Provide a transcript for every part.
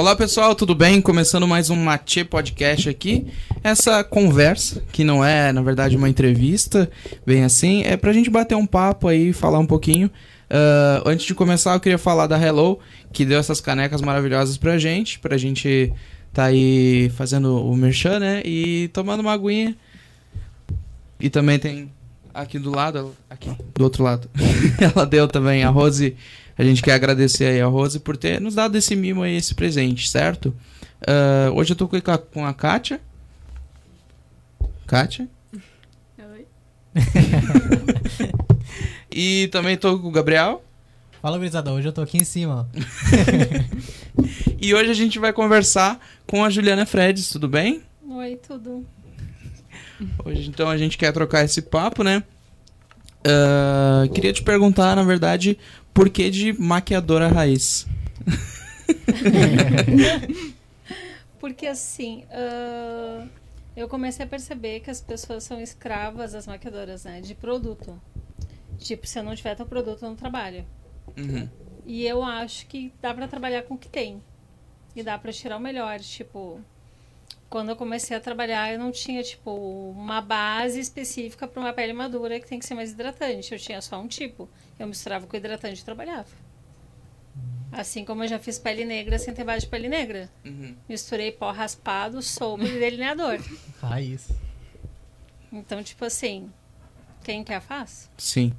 Olá pessoal, tudo bem? Começando mais um Matê Podcast aqui. Essa conversa, que não é na verdade uma entrevista, bem assim, é pra gente bater um papo aí, falar um pouquinho. Uh, antes de começar, eu queria falar da Hello, que deu essas canecas maravilhosas pra gente, pra gente tá aí fazendo o merchan, né? E tomando uma aguinha. E também tem aqui do lado, aqui, do outro lado. Ela deu também a Rose a gente quer agradecer aí a Rose por ter nos dado esse mimo aí, esse presente, certo? Uh, hoje eu tô com a, com a Kátia. Kátia? Oi. e também tô com o Gabriel. Fala, gurizada. Hoje eu tô aqui em cima. e hoje a gente vai conversar com a Juliana Fredes, tudo bem? Oi, tudo. Hoje, então, a gente quer trocar esse papo, né? Uh, queria te perguntar, na verdade, por que de maquiadora raiz? Porque assim, uh, eu comecei a perceber que as pessoas são escravas das maquiadoras, né? De produto. Tipo, se eu não tiver teu produto, eu não trabalho. Uhum. E eu acho que dá para trabalhar com o que tem. E dá para tirar o melhor. Tipo, quando eu comecei a trabalhar, eu não tinha, tipo, uma base específica para uma pele madura que tem que ser mais hidratante. Eu tinha só um tipo. Eu misturava com hidratante e trabalhava. Assim como eu já fiz pele negra sem ter base de pele negra. Uhum. Misturei pó raspado, sombra e delineador. Raiz. Então, tipo assim, quem quer faz? Sim.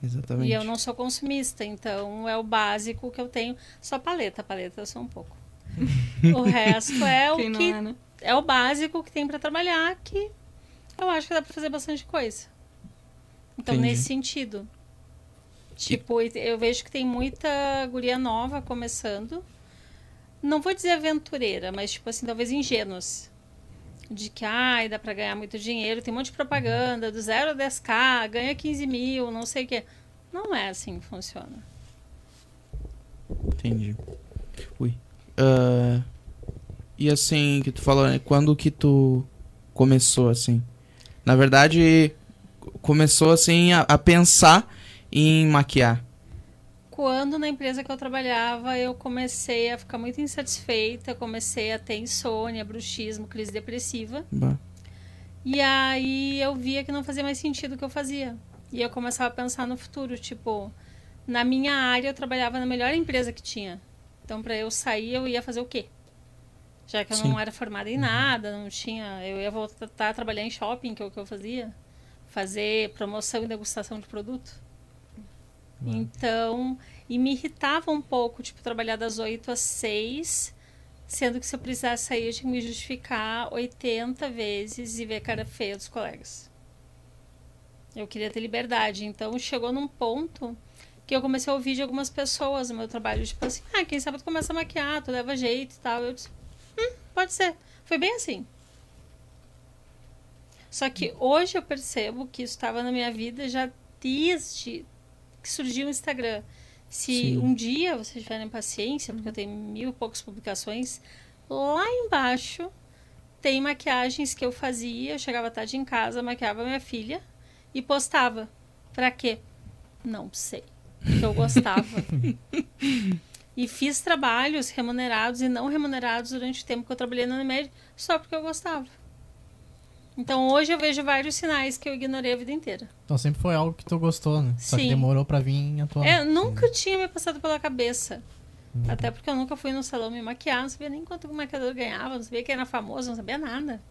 Exatamente. E eu não sou consumista, então é o básico que eu tenho. Só paleta, paleta eu sou um pouco. o resto é o quem que é, né? é o básico que tem para trabalhar, que eu acho que dá para fazer bastante coisa. Então, Entendi. nesse sentido. Tipo, eu vejo que tem muita guria nova começando. Não vou dizer aventureira, mas, tipo assim, talvez ingênuos. De que, ai, dá pra ganhar muito dinheiro. Tem um monte de propaganda, do 0 a 10k, ganha 15 mil, não sei o quê. Não é assim que funciona. Entendi. Ui. Uh, e assim, que tu falou, né? Quando que tu começou assim? Na verdade, começou assim a, a pensar em maquiar? Quando na empresa que eu trabalhava, eu comecei a ficar muito insatisfeita, comecei a ter insônia, bruxismo, crise depressiva. Bah. E aí eu via que não fazia mais sentido o que eu fazia. E eu começava a pensar no futuro, tipo, na minha área eu trabalhava na melhor empresa que tinha. Então, para eu sair, eu ia fazer o quê? Já que eu Sim. não era formada em nada, não tinha. Eu ia voltar a trabalhar em shopping, que é o que eu fazia. Fazer promoção e degustação de produto. Uhum. Então, e me irritava um pouco, tipo, trabalhar das 8 às 6, sendo que se eu precisasse sair, eu tinha que me justificar 80 vezes e ver a cara feia dos colegas. Eu queria ter liberdade. Então, chegou num ponto que eu comecei a ouvir de algumas pessoas no meu trabalho, tipo assim, ah, quem sabe tu começa a maquiar, tu leva jeito e tal. Eu disse, Hum, pode ser. Foi bem assim. Só que hoje eu percebo que isso estava na minha vida já desde que surgiu o Instagram. Se Sim. um dia vocês tiverem paciência, porque eu tenho mil e poucas publicações, lá embaixo tem maquiagens que eu fazia. Eu chegava tarde em casa, maquiava minha filha e postava. Pra quê? Não sei. Porque eu gostava. E fiz trabalhos remunerados e não remunerados durante o tempo que eu trabalhei na Unimed, só porque eu gostava. Então hoje eu vejo vários sinais que eu ignorei a vida inteira. Então sempre foi algo que tu gostou, né? Só Sim. que demorou pra vir atuar. É, nunca Sim. tinha me passado pela cabeça. Uhum. Até porque eu nunca fui no salão me maquiar, não sabia nem quanto o maquiador ganhava, não sabia que era famoso, não sabia nada.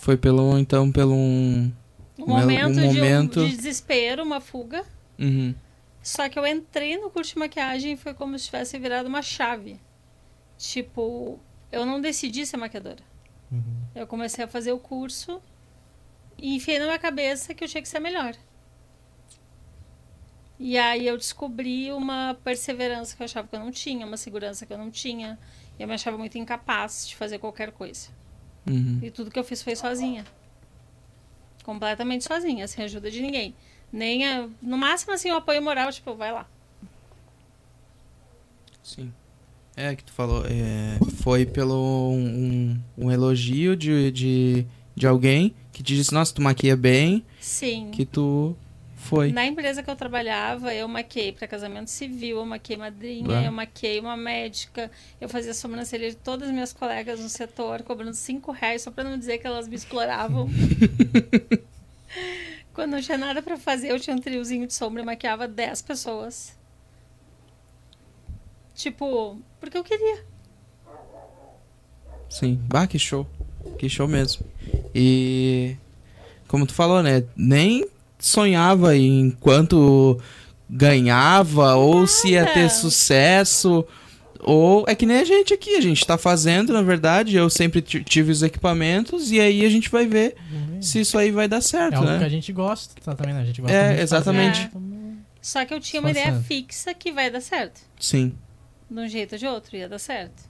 Foi pelo, então, pelo um... Um momento, um momento... De, um, de desespero, uma fuga. Uhum. Só que eu entrei no curso de maquiagem e foi como se tivesse virado uma chave. Tipo, eu não decidi ser maquiadora. Uhum. Eu comecei a fazer o curso e enfiei na minha cabeça que eu tinha que ser melhor. E aí eu descobri uma perseverança que eu achava que eu não tinha, uma segurança que eu não tinha. E eu me achava muito incapaz de fazer qualquer coisa. Uhum. E tudo que eu fiz foi sozinha. Completamente sozinha, sem ajuda de ninguém. Nem a, no máximo assim o apoio moral, tipo, vai lá. Sim. É que tu falou, é, foi pelo um, um elogio de, de, de alguém que te disse, nossa, tu maquia bem. Sim. Que tu Foi. Na empresa que eu trabalhava, eu maquei para casamento civil, eu maquei madrinha, eu maquei uma médica, eu fazia sobrancelha de todas as minhas colegas no setor, cobrando cinco reais só para não dizer que elas me exploravam. Quando não tinha nada para fazer, eu tinha um triozinho de sombra e maquiava 10 pessoas. Tipo, porque eu queria. Sim, bah, que show. Que show mesmo. E como tu falou, né? Nem sonhava em quanto ganhava ou Nada. se ia ter sucesso. Ou é que nem a gente aqui, a gente tá fazendo, na verdade, eu sempre tive os equipamentos e aí a gente vai ver uhum. se isso aí vai dar certo, é algo né? que a gente gosta, tá, também, né? A gente gosta É, exatamente. É. Só que eu tinha uma ideia fixa que vai dar certo. Sim. De um jeito ou de outro, ia dar certo.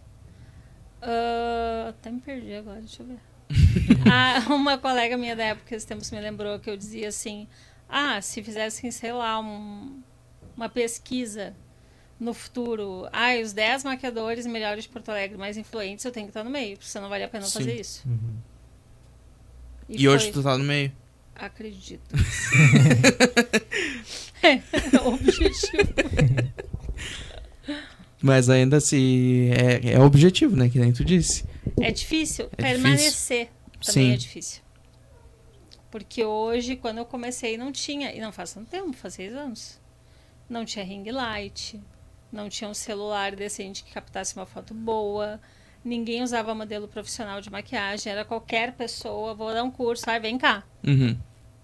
Uh, até me perdi agora, deixa eu ver. ah, uma colega minha da época, esse tempo me lembrou que eu dizia assim: ah, se fizessem, sei lá, um, uma pesquisa no futuro, ah, os 10 maquiadores melhores de Porto Alegre mais influentes, eu tenho que estar no meio, porque senão vale a pena Sim. fazer isso. Uhum. E, e hoje tu tá no meio? Acredito. é, objetivo. Mas ainda assim, é, é objetivo, né? Que nem tu disse. É difícil. É Permanecer difícil. também Sim. é difícil. Porque hoje, quando eu comecei, não tinha. E não faz tanto tempo, faz seis anos. Não tinha ring light. Não tinha um celular decente que captasse uma foto boa. Ninguém usava modelo profissional de maquiagem. Era qualquer pessoa. Vou dar um curso, vai, vem cá. Uhum.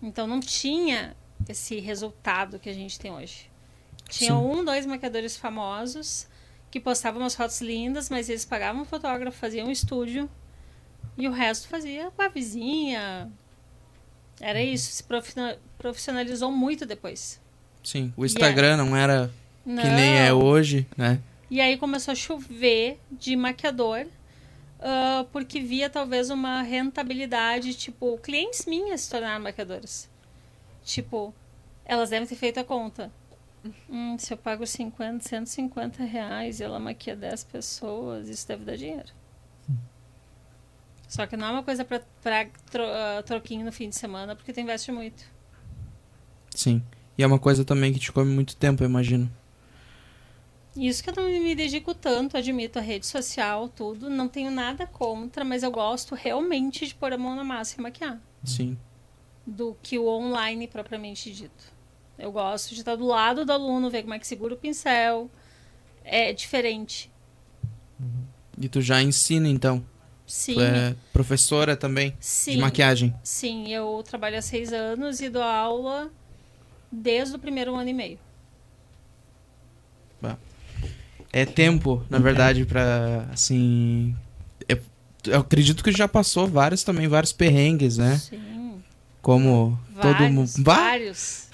Então não tinha esse resultado que a gente tem hoje. Tinha Sim. um, dois maquiadores famosos que postavam umas fotos lindas, mas eles pagavam um fotógrafo, faziam um estúdio e o resto fazia com a vizinha. Era isso, se profissionalizou muito depois. Sim, o Instagram não era não. que nem é hoje, né? E aí começou a chover de maquiador, uh, porque via talvez uma rentabilidade, tipo, clientes minhas se tornaram maquiadoras. Tipo, elas devem ter feito a conta. Hum, se eu pago 50, 150 reais e ela maquia 10 pessoas, isso deve dar dinheiro. Só que não é uma coisa pra, pra tro, uh, troquinho no fim de semana, porque tu investe muito. Sim. E é uma coisa também que te come muito tempo, eu imagino. Isso que eu não me dedico tanto, admito, a rede social, tudo. Não tenho nada contra, mas eu gosto realmente de pôr a mão na massa e maquiar. Sim. Do que o online propriamente dito. Eu gosto de estar do lado do aluno, ver como é que segura o pincel. É diferente. Uhum. E tu já ensina, então? Sim. Tu é professora também Sim. de maquiagem? Sim, eu trabalho há seis anos e dou aula desde o primeiro ano e meio. É tempo, na verdade, para assim. Eu, eu acredito que já passou vários também, vários perrengues, né? Sim como vários, todo mundo. Vários.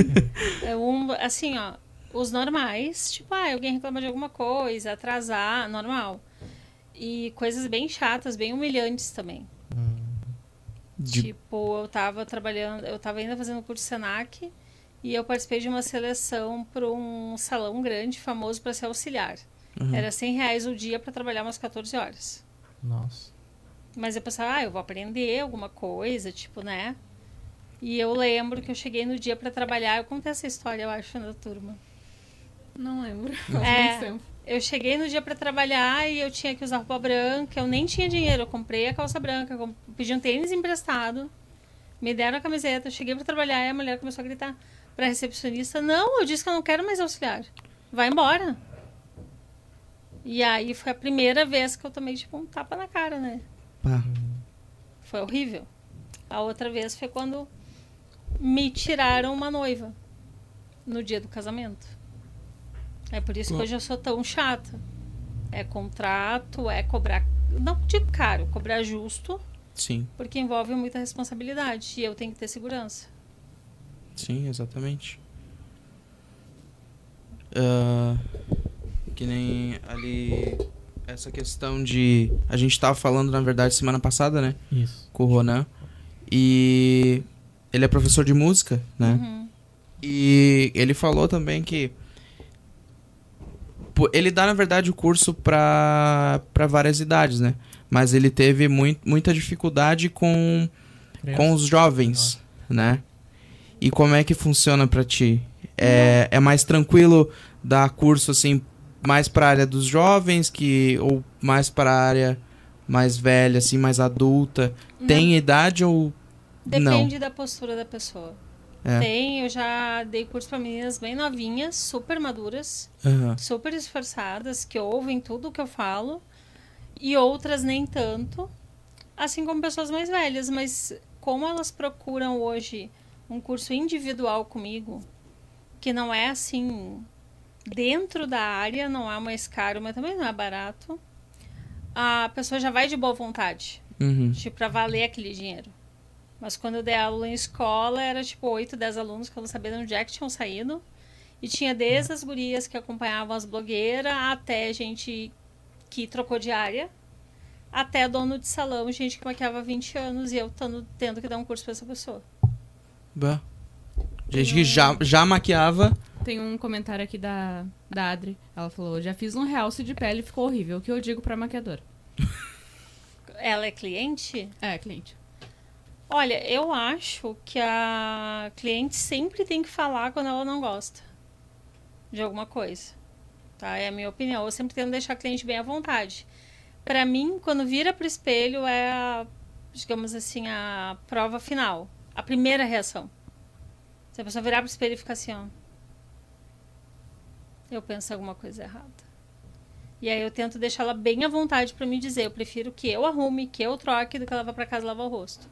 é um, assim, ó, os normais, tipo, ah, alguém reclama de alguma coisa, atrasar, normal. E coisas bem chatas, bem humilhantes também. De... Tipo, eu tava trabalhando, eu tava ainda fazendo curso Senac e eu participei de uma seleção para um salão grande, famoso para ser auxiliar. Uhum. Era 100 reais o dia para trabalhar umas 14 horas. Nossa. Mas eu pensava, ah, eu vou aprender alguma coisa, tipo, né? E eu lembro que eu cheguei no dia para trabalhar, eu contei essa história, eu acho, na turma. Não lembro. É, eu cheguei no dia para trabalhar e eu tinha que usar roupa branca, eu nem tinha dinheiro, eu comprei a calça branca, pedi um tênis emprestado, me deram a camiseta, eu cheguei para trabalhar e a mulher começou a gritar para recepcionista: "Não, eu disse que eu não quero mais auxiliar. Vai embora". E aí foi a primeira vez que eu tomei tipo um tapa na cara, né? Foi horrível. A outra vez foi quando me tiraram uma noiva no dia do casamento. É por isso que hoje eu sou tão chata. É contrato, é cobrar. Não digo caro, cobrar justo. Sim. Porque envolve muita responsabilidade. E eu tenho que ter segurança. Sim, exatamente. Uh, que nem ali essa questão de. A gente estava falando, na verdade, semana passada, né? Isso. Com o Ronan. E ele é professor de música, né? Uhum. E ele falou também que. Ele dá, na verdade, o curso para várias idades, né? Mas ele teve muito, muita dificuldade com, com os jovens, né? E como é que funciona para ti? É, é mais tranquilo dar curso assim mais para a área dos jovens que ou mais para a área mais velha, assim, mais adulta? Não. Tem idade ou Depende não? da postura da pessoa. É. Tem, eu já dei curso para meninas bem novinhas, super maduras, uhum. super esforçadas, que ouvem tudo o que eu falo, e outras nem tanto, assim como pessoas mais velhas, mas como elas procuram hoje um curso individual comigo, que não é assim dentro da área, não é mais caro, mas também não é barato, a pessoa já vai de boa vontade, uhum. tipo, para valer aquele dinheiro. Mas quando eu dei aula em escola, era tipo 8, 10 alunos que eu não sabia de onde é que tinham saído. E tinha desde as gurias que acompanhavam as blogueiras, até gente que trocou de área, até dono de salão, gente que maquiava 20 anos e eu tando, tendo que dar um curso para essa pessoa. Bah. Gente que já, já maquiava. Tem um comentário aqui da, da Adri. Ela falou: já fiz um realce de pele e ficou horrível. O que eu digo pra maquiadora? Ela é cliente? É, cliente. Olha, eu acho que a cliente sempre tem que falar quando ela não gosta de alguma coisa. Tá? É a minha opinião. Eu sempre tento deixar a cliente bem à vontade. Para mim, quando vira pro espelho é a, digamos assim, a prova final, a primeira reação. Se a pessoa virar pro espelho e ficar assim, ó, eu penso alguma coisa errada. E aí eu tento deixar ela bem à vontade para me dizer. Eu prefiro que eu arrume, que eu troque, do que ela vá para casa e lavar o rosto.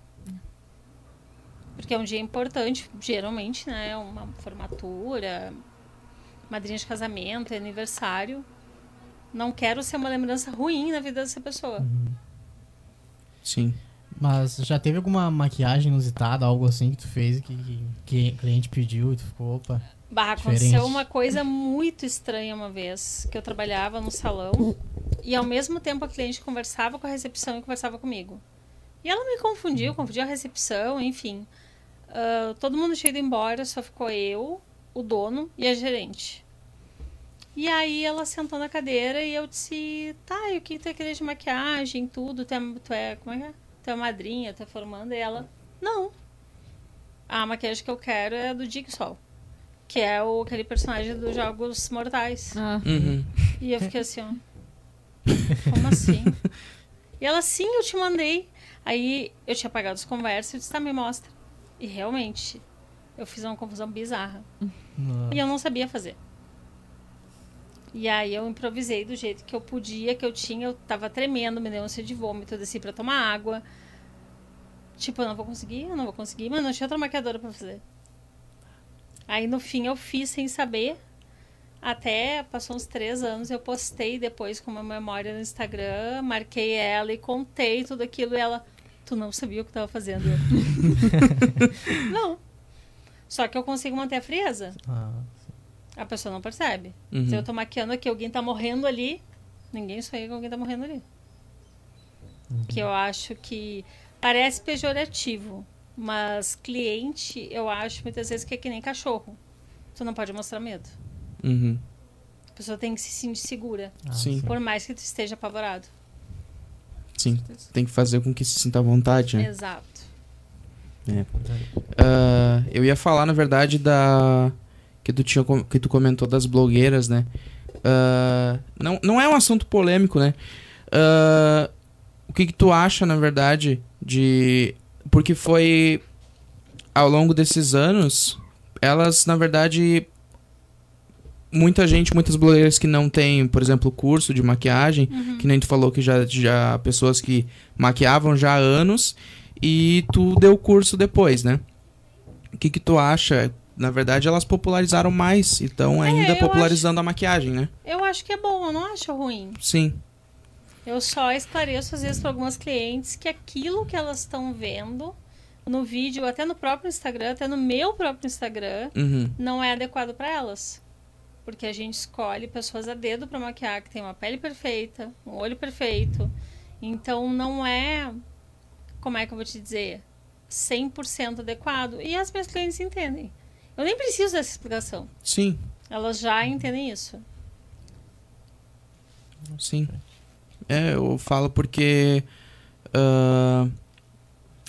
Porque é um dia importante, geralmente, né? Uma formatura, madrinha de casamento, aniversário. Não quero ser uma lembrança ruim na vida dessa pessoa. Sim. Mas já teve alguma maquiagem inusitada, algo assim que tu fez que, que, cliente pediu e tu ficou, opa. Bah, aconteceu uma coisa muito estranha uma vez, que eu trabalhava no salão e ao mesmo tempo a cliente conversava com a recepção e conversava comigo. E ela me confundiu, confundiu a recepção, enfim. Uh, todo mundo tinha ido embora, só ficou eu, o dono e a gerente. E aí ela sentou na cadeira e eu disse, tá, e o que tu é querer de maquiagem, tudo, tu é, tu é, como é que é? Tu é madrinha, tu é formando? E ela, não. A maquiagem que eu quero é do Jigsaw. Que é o, aquele personagem dos Jogos Mortais. Ah. Uhum. E eu fiquei assim, ó. Como assim? E ela, sim, eu te mandei. Aí eu tinha apagado as conversas e disse, tá, me mostra. E realmente, eu fiz uma confusão bizarra. Nossa. E eu não sabia fazer. E aí eu improvisei do jeito que eu podia, que eu tinha. Eu tava tremendo, me deu um de vômito, eu desci pra tomar água. Tipo, eu não vou conseguir, eu não vou conseguir, mas não tinha outra maquiadora pra fazer. Aí no fim eu fiz sem saber. Até passou uns três anos, eu postei depois com uma memória no Instagram, marquei ela e contei tudo aquilo. E ela, tu não sabia o que estava fazendo. não. Só que eu consigo manter a frieza. Ah, a pessoa não percebe. Uhum. Se eu tô maquiando aqui, alguém tá morrendo ali, ninguém sonha que alguém tá morrendo ali. Uhum. Que eu acho que parece pejorativo, mas cliente, eu acho muitas vezes que é que nem cachorro. Tu não pode mostrar medo. Uhum. A pessoa tem que se sentir segura. Ah, sim. Por mais que tu esteja apavorado. Sim, tem que fazer com que se sinta à vontade, né? Exato. É. Uh, eu ia falar, na verdade, da. Que tu, tinha, que tu comentou das blogueiras, né? Uh, não, não é um assunto polêmico, né? Uh, o que, que tu acha, na verdade, de. Porque foi. Ao longo desses anos, elas, na verdade, muita gente, muitas blogueiras que não têm, por exemplo, curso de maquiagem, uhum. que nem tu falou que já, já pessoas que maquiavam já há anos e tu deu curso depois, né? O que que tu acha? Na verdade, elas popularizaram mais e estão é, ainda popularizando acho, a maquiagem, né? Eu acho que é bom, eu não acho ruim. Sim. Eu só esclareço às vezes para algumas clientes que aquilo que elas estão vendo no vídeo, até no próprio Instagram, até no meu próprio Instagram, uhum. não é adequado para elas porque a gente escolhe pessoas a dedo para maquiar que tem uma pele perfeita, um olho perfeito. Então não é, como é que eu vou te dizer, 100% adequado. E as minhas clientes entendem. Eu nem preciso dessa explicação. Sim. Elas já entendem isso. Sim. É, eu falo porque uh,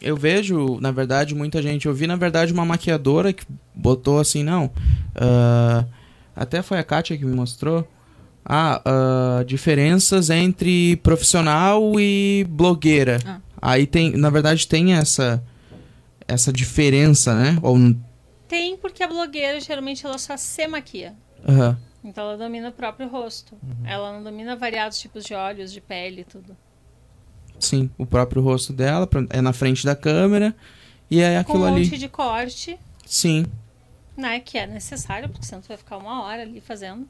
eu vejo, na verdade, muita gente. Eu vi, na verdade, uma maquiadora que botou assim, não. Uh, até foi a Kátia que me mostrou. Ah, uh, diferenças entre profissional e blogueira. Ah. Aí tem, na verdade, tem essa essa diferença, né? Ou tem porque a blogueira geralmente ela só se maquia. Uhum. Então ela domina o próprio rosto. Uhum. Ela não domina variados tipos de olhos, de pele e tudo. Sim, o próprio rosto dela é na frente da câmera e é aquilo Com um ali. monte de corte. Sim. Né, que é necessário, porque senão tu vai ficar uma hora ali fazendo.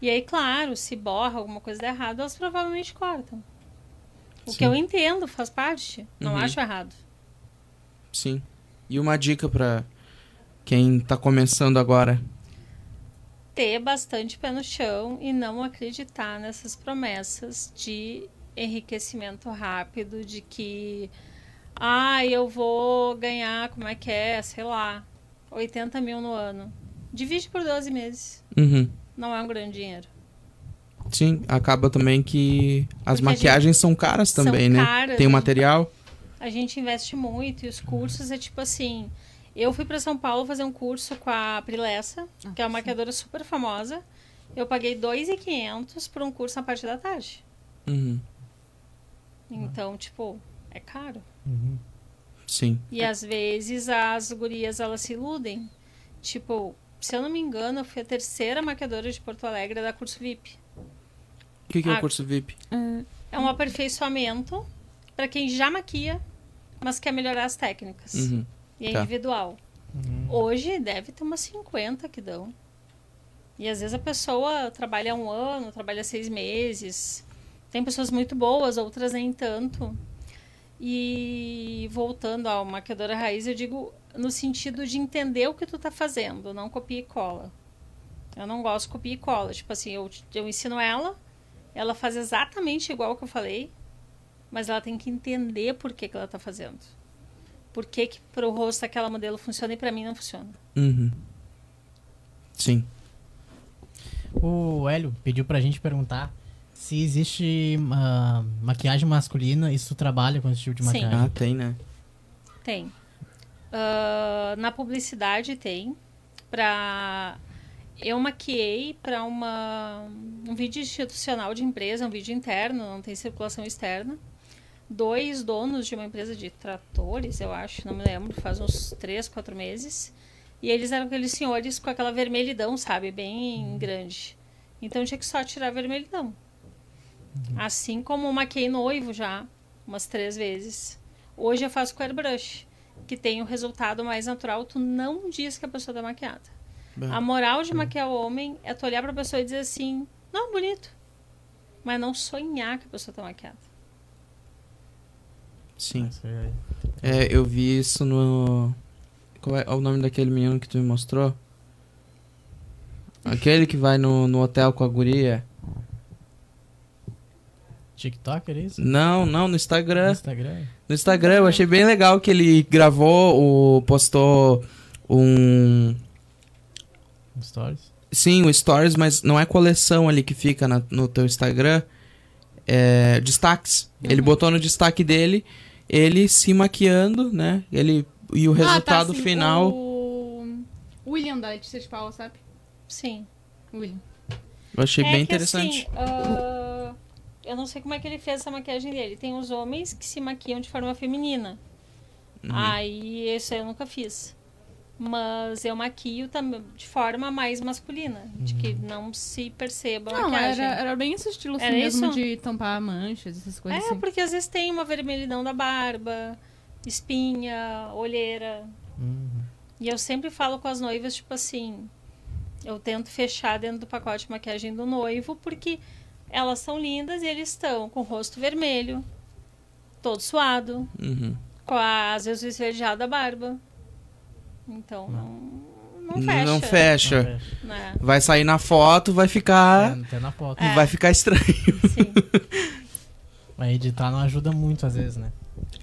E aí, claro, se borra alguma coisa de errado, elas provavelmente cortam. O Sim. que eu entendo, faz parte. Não uhum. acho errado. Sim. E uma dica para quem tá começando agora? Ter bastante pé no chão e não acreditar nessas promessas de enriquecimento rápido, de que ah, eu vou ganhar, como é que é, sei lá, 80 mil no ano. Divide por 12 meses. Uhum não é um grande dinheiro. Sim, acaba também que as Porque maquiagens são caras também, são né? Caras, Tem o material. A gente investe muito e os cursos é tipo assim. Eu fui para São Paulo fazer um curso com a Prilessa, ah, que é uma maquiadora super famosa. Eu paguei 2.500 por um curso na parte da tarde. Uhum. Então, tipo, é caro. Uhum. Sim. E às vezes as gurias elas se iludem. Tipo, se eu não me engano, eu fui a terceira maquiadora de Porto Alegre da curso VIP. O que, que é o curso VIP? É um aperfeiçoamento para quem já maquia, mas quer melhorar as técnicas. Uhum. E é tá. individual. Uhum. Hoje deve ter umas 50 que dão. E às vezes a pessoa trabalha um ano, trabalha seis meses. Tem pessoas muito boas, outras nem tanto. E voltando ao maquiadora raiz, eu digo no sentido de entender o que tu tá fazendo, não copia e cola. Eu não gosto de copia e cola. Tipo assim, eu, eu ensino ela, ela faz exatamente igual que eu falei, mas ela tem que entender por que, que ela tá fazendo. Por que, que pro rosto aquela modelo funciona e para mim não funciona. Uhum. Sim. O Hélio pediu pra gente perguntar se existe uh, maquiagem masculina e se tu trabalha com esse tipo de maquiagem. Sim. Ah, tem, né? Tem. Uh, na publicidade tem. Pra... Eu maquiei para uma um vídeo institucional de empresa, um vídeo interno, não tem circulação externa. Dois donos de uma empresa de tratores, eu acho, não me lembro, faz uns três, quatro meses. E eles eram aqueles senhores com aquela vermelhidão, sabe? Bem uhum. grande. Então tinha que só tirar a vermelhidão. Uhum. Assim como maquiei noivo já, umas três vezes. Hoje eu faço com airbrush que tem o resultado mais natural, tu não diz que a pessoa tá maquiada. Bem, a moral de maquiar o homem é tu olhar pra pessoa e dizer assim, não, bonito. Mas não sonhar que a pessoa tá maquiada. Sim. É, eu vi isso no. Qual é o nome daquele menino que tu me mostrou? Aquele que vai no, no hotel com a guria. TikTok, é isso? Não, não, no Instagram. No Instagram? No Instagram, eu achei bem legal que ele gravou, o, postou um... Stories? Sim, o Stories, mas não é coleção ali que fica na, no teu Instagram. É destaques. Uhum. Ele botou no destaque dele, ele se maquiando, né? Ele, e o resultado ah, tá, final... O William da Letícia de Paula, sabe? Sim. William. Eu achei é bem interessante. Assim, uh eu não sei como é que ele fez essa maquiagem dele. Tem os homens que se maquiam de forma feminina. Uhum. Aí, isso eu nunca fiz. Mas eu maquio também de forma mais masculina. Uhum. De que uhum. não se perceba a não, maquiagem. Era, era bem esse estilo assim era mesmo isso? de tampar manchas, essas coisas É, assim. porque às vezes tem uma vermelhidão da barba, espinha, olheira. Uhum. E eu sempre falo com as noivas, tipo assim... Eu tento fechar dentro do pacote de maquiagem do noivo, porque elas são lindas e eles estão com o rosto vermelho, todo suado, uhum. com a, às vezes esverdeado da barba. Então não, não fecha. Não fecha. Não fecha. Né? Vai sair na foto, vai ficar. É, na foto. É. Vai ficar estranho. Sim. Mas editar não ajuda muito às vezes, né?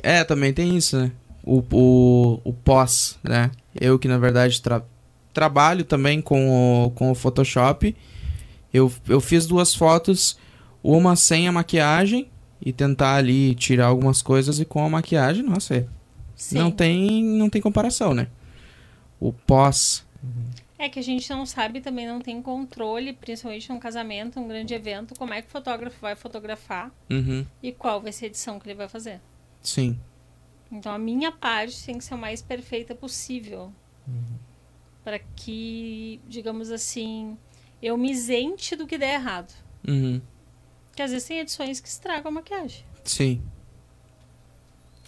É, também tem isso, né? O, o, o pós, né? Eu que na verdade tra trabalho também com o, com o Photoshop. Eu, eu fiz duas fotos, uma sem a maquiagem e tentar ali tirar algumas coisas e com a maquiagem, nossa, é Sim. Não tem, não tem comparação, né? O pós. É que a gente não sabe, também não tem controle, principalmente num casamento, um grande evento, como é que o fotógrafo vai fotografar Uhum. e qual vai ser a edição que ele vai fazer. Sim. Então a minha parte tem que ser o mais perfeita possível. Para que, digamos assim, eu me isente do que der errado. Uhum. Porque às vezes tem edições que estragam a maquiagem. Sim.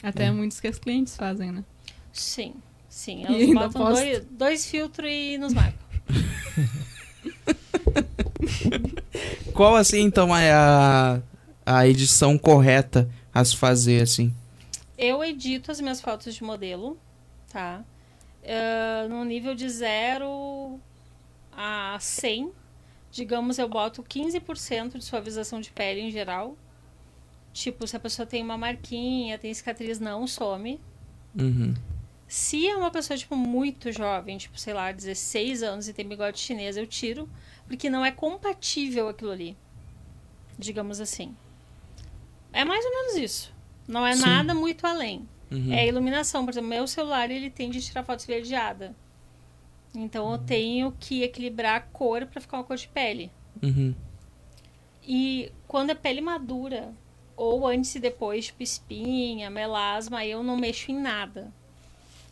Até muitos que os clientes fazem, né? Sim, sim. E Elas ainda botam dois, dois filtros e nos marcam. Qual, assim, então, é a, a edição correta a se fazer, assim? Eu edito as minhas fotos de modelo, tá? Ah, no nível de 0 a 100, digamos, eu boto 15% de suavização de pele em geral. Tipo, se a pessoa tem uma marquinha, tem cicatriz, não some. Uhum. Se é uma pessoa, tipo, muito jovem, tipo, sei lá, 16 anos e tem bigode chinês, eu tiro, porque não é compatível aquilo ali. Digamos assim. É mais ou menos isso. Não é Sim. nada muito além. Uhum. É iluminação. Por exemplo, meu celular, ele tende a tirar fotos esverdeada. Então, eu tenho que equilibrar a cor para ficar uma cor de pele. Uhum. E quando é pele madura, ou antes e depois, tipo espinha, melasma, eu não mexo em nada.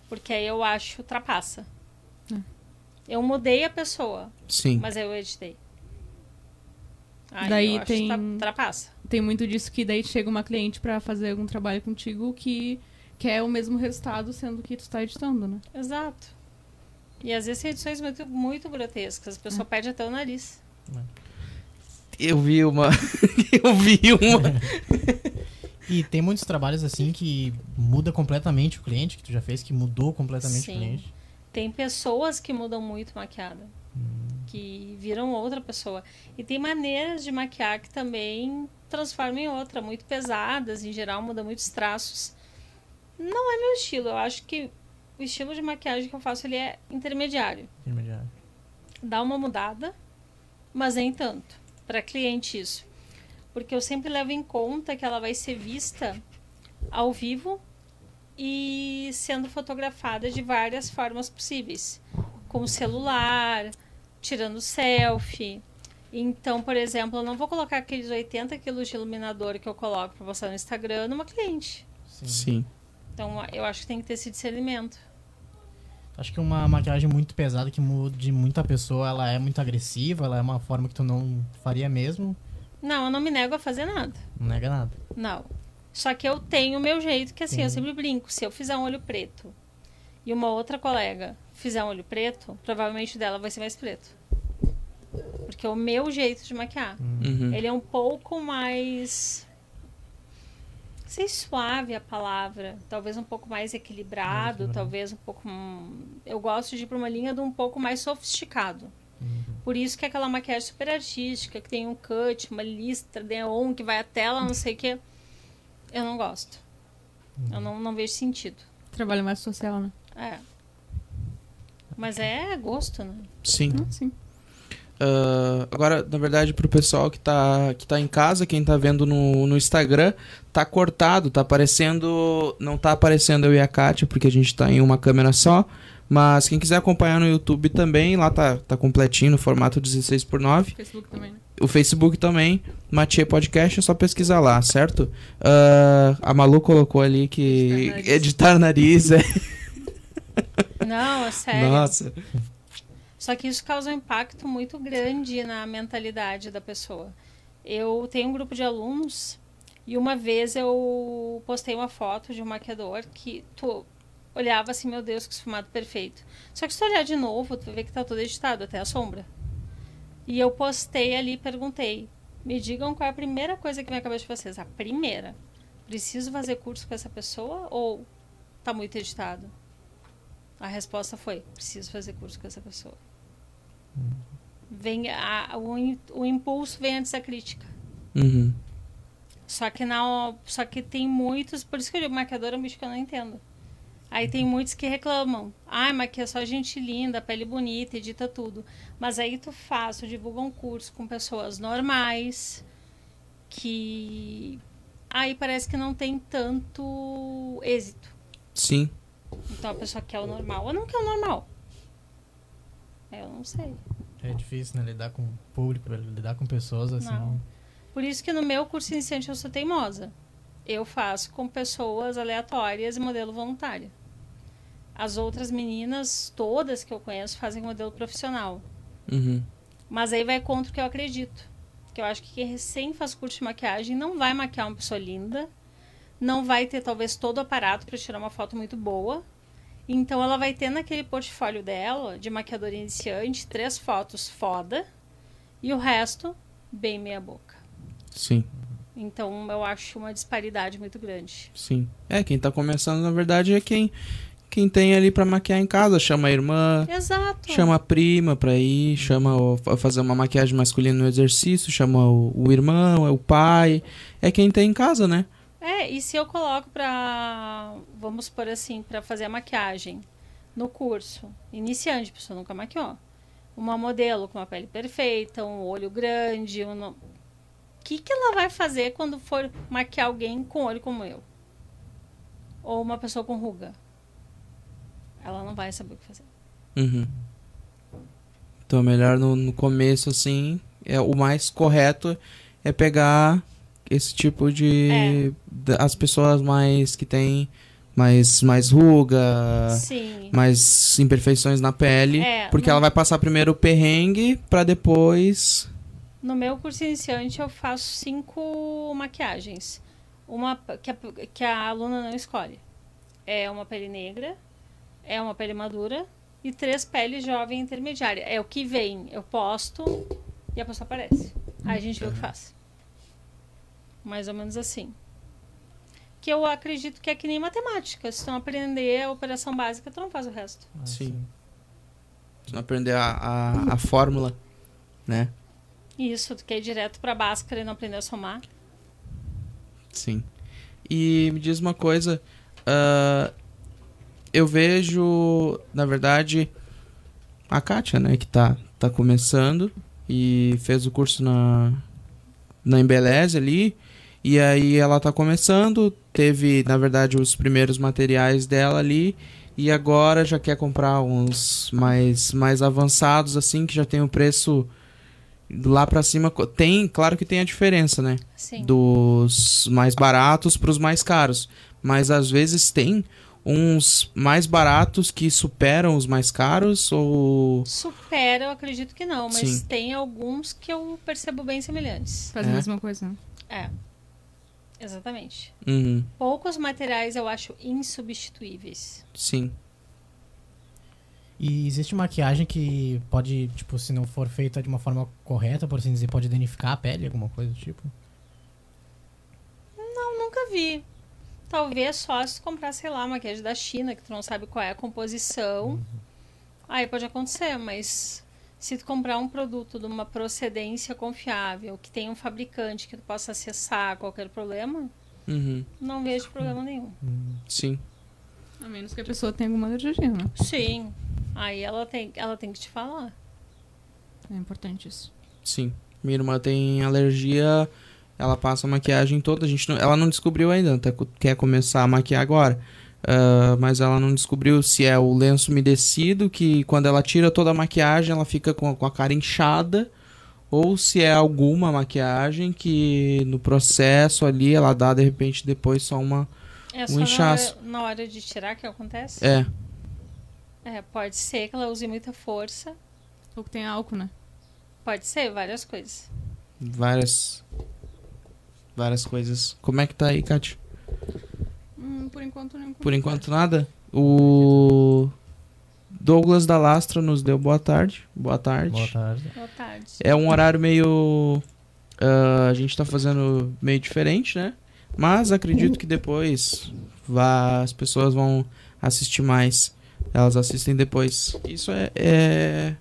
Porque aí eu acho ultrapassa. Eu mudei a pessoa, Sim. mas aí eu editei. Aí Daí eu acho tem- que tra- ultrapassa. Tem muito disso que daí chega uma cliente pra fazer algum trabalho contigo que quer o mesmo resultado, sendo que tu tá editando, né? Exato. E às vezes tem edições muito, muito grotescas. A pessoa perde até o nariz. Eu vi uma. eu vi uma. E tem muitos trabalhos assim que muda completamente o cliente, que tu já fez, que mudou completamente Sim. o cliente. Tem pessoas que mudam muito maquiada. Que viram outra pessoa. E tem maneiras de maquiar que também transformam em outra. Muito pesadas, em geral, muda muitos traços. Não é meu estilo. Eu acho que o estilo de maquiagem que eu faço ele é intermediário. Intermediário. Dá uma mudada, mas nem tanto. Para cliente isso. Porque eu sempre levo em conta que ela vai ser vista ao vivo e sendo fotografada de várias formas possíveis. Com o celular, tirando selfie. Então, por exemplo, eu não vou colocar aqueles 80 quilos de iluminador que eu coloco para postar no Instagram numa cliente. Sim. Então, eu acho que tem que ter esse discernimento. Acho que uma maquiagem muito pesada que muda de muita pessoa, ela é muito agressiva, ela é uma forma que tu não faria mesmo, Não, eu não me nego a fazer nada. não nega nada. Não. Só que eu tenho o meu jeito, que assim, eu Sim. sempre brinco. Se eu fizer um olho preto e uma outra colega fizer um olho preto, provavelmente o dela vai ser mais preto. Porque é o meu jeito de maquiar. Uhum. Ele é um pouco mais. Não sei se suave a palavra. Talvez um pouco mais equilibrado. Mais equilibrado. Talvez um pouco. hum, Eu gosto de ir pra uma linha de um pouco mais sofisticado. Por isso que é aquela maquiagem super artística, que tem um cut, uma lista, neon, que vai até lá, não sei o que. Eu não gosto. Eu não, não vejo sentido. Trabalho mais social, né? É. Mas é gosto, né? Sim. Hum, sim. Ah, agora, na verdade, pro pessoal que tá, que tá em casa, quem tá vendo no, no Instagram, tá cortado, tá aparecendo. Não tá aparecendo eu e a Kátia, porque a gente tá em uma câmera só. Mas quem quiser acompanhar no YouTube também, lá tá, tá completinho no formato 16 por 9 Facebook também, né? O Facebook também, Mathieu Podcast, é só pesquisar lá, certo? Ah, a Malu colocou ali que Editar nariz. editar nariz é. Não, é sério. Nossa. Só que isso causa um impacto muito grande na mentalidade da pessoa. Eu tenho um grupo de alunos e uma vez eu postei uma foto de um maquiador que tu olhava assim, meu Deus, que esfumado perfeito. Só que se tu olhar de novo, tu vai ver que tá todo editado, até a sombra. E eu postei ali e perguntei, me digam qual é a primeira coisa que à cabeça de vocês. A primeira. Preciso fazer curso com essa pessoa ou tá muito editado? A resposta foi: preciso fazer curso com essa pessoa. Vem a, o, o impulso vem antes da crítica. Uhum. Só que na, só que tem muitos, por isso que eu digo maquiador é um bicho que eu não entendo. Aí tem muitos que reclamam. Ai, maquia só gente linda, pele bonita, edita tudo. Mas aí tu faz, tu divulga um curso com pessoas normais que aí parece que não tem tanto êxito. Sim. Então a pessoa quer o normal ou não quer o normal? Eu não sei. É difícil, né? Lidar com o público, lidar com pessoas assim. Não. Por isso que no meu curso iniciante eu sou teimosa. Eu faço com pessoas aleatórias e modelo voluntário. As outras meninas, todas que eu conheço, fazem modelo profissional. Uhum. Mas aí vai contra o que eu acredito. Que eu acho que quem recém faz curso de maquiagem não vai maquiar uma pessoa linda, não vai ter talvez todo o aparato para tirar uma foto muito boa. Então ela vai ter naquele portfólio dela, de maquiadora iniciante, três fotos foda e o resto bem meia boca. Sim. Então eu acho uma disparidade muito grande. Sim. É, quem tá começando, na verdade, é quem quem tem ali para maquiar em casa, chama a irmã, Exato. chama a prima pra ir, chama o, fazer uma maquiagem masculina no exercício, chama o, o irmão, é o pai, é quem tem em casa, né? É, e se eu coloco pra, vamos por assim, para fazer a maquiagem no curso, iniciante, a pessoa nunca maquiou, uma modelo com uma pele perfeita, um olho grande, um... o que que ela vai fazer quando for maquiar alguém com olho como eu? Ou uma pessoa com ruga? Ela não vai saber o que fazer. Uhum. Então, melhor no, no começo, assim, é o mais correto é pegar esse tipo de, É. as pessoas mais que têm mais mais ruga, Sim. mais imperfeições na pele, É, porque não- ela vai passar primeiro o perrengue pra depois No meu curso iniciante eu faço cinco maquiagens. Uma que a, que a aluna não escolhe. É uma pele negra, é uma pele madura e três peles jovem intermediária. É o que vem, eu posto e a pessoa aparece. Aí a gente vê o que faz. Mais ou menos assim. Que eu acredito que é que nem matemática. Se tu não aprender a operação básica, tu não faz o resto. Ah, Sim. se não aprender a, a, a fórmula, né? Isso, tu quer ir direto pra báscara e não aprender a somar. Sim. E me diz uma coisa. ah, eu vejo, na verdade, a Kátia, né, que tá, tá começando e fez o curso na, na Embeleze ali. E aí ela tá começando, teve, na verdade, os primeiros materiais dela ali. E agora já quer comprar uns mais, mais avançados, assim, que já tem o preço lá pra cima. Tem, claro que tem a diferença, né? Sim. dos mais baratos para os mais caros. Mas às vezes tem uns mais baratos que superam os mais caros ou Supera, eu acredito que não, mas Sim. tem alguns que eu percebo bem semelhantes. Faz É. a mesma coisa, né? É. Exatamente. Uhum, Poucos materiais eu acho insubstituíveis. sim. E existe maquiagem que pode, tipo, se não for feita de uma forma correta, por assim dizer, pode danificar a pele, alguma coisa do tipo? Eu nunca vi. Talvez só se tu comprar, sei lá, maquiagem da China, que tu não sabe qual é a composição. Aí pode acontecer, mas se tu comprar um produto de uma procedência confiável, que tem um fabricante que tu possa acessar qualquer problema, Uhum, não vejo problema nenhum. sim. A menos que a pessoa tenha alguma alergia, né? Sim. Aí ela tem, ela tem que te falar. É importante isso. Sim. Minha irmã tem alergia, ela passa a maquiagem toda. A gente não- ela não descobriu ainda, até co- quer começar a maquiar agora. Ah, mas ela não descobriu se é o lenço umedecido, que quando ela tira toda a maquiagem ela fica com, com a cara inchada, ou se é alguma maquiagem que no processo ali ela dá de repente depois só uma. É Um só na inchaço. hora, na hora de tirar que acontece? É, É, pode ser que ela use muita força. Ou que tem álcool, né? Pode ser, várias coisas. várias. Várias coisas. Como é que tá aí, Kátia? Hum, por enquanto, nem Por enquanto nada. O Douglas da Lastra nos deu boa tarde. Boa tarde. Boa tarde. Boa tarde. É um horário meio. ah, a gente tá fazendo meio diferente, né? Mas acredito que depois vá, as pessoas vão assistir mais. Elas assistem depois. Isso é. é,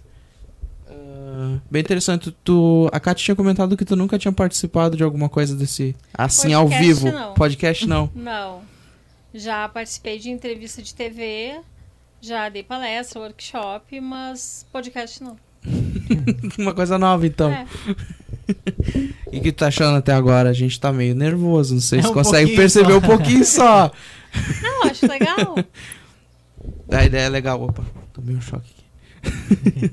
ah, bem interessante. Tu, a Kátia tinha comentado que tu nunca tinha participado de alguma coisa desse. Assim, ao Podcast, vivo. não. Podcast não. Não. Já participei de entrevista de TV, já dei palestra, workshop, mas podcast não. Uma coisa nova, então. É. E o que tu tá achando até agora? A gente tá meio nervoso, não sei É se um consegue perceber só. um pouquinho só. Não, acho legal. A ideia é legal. Opa, tomei um choque aqui.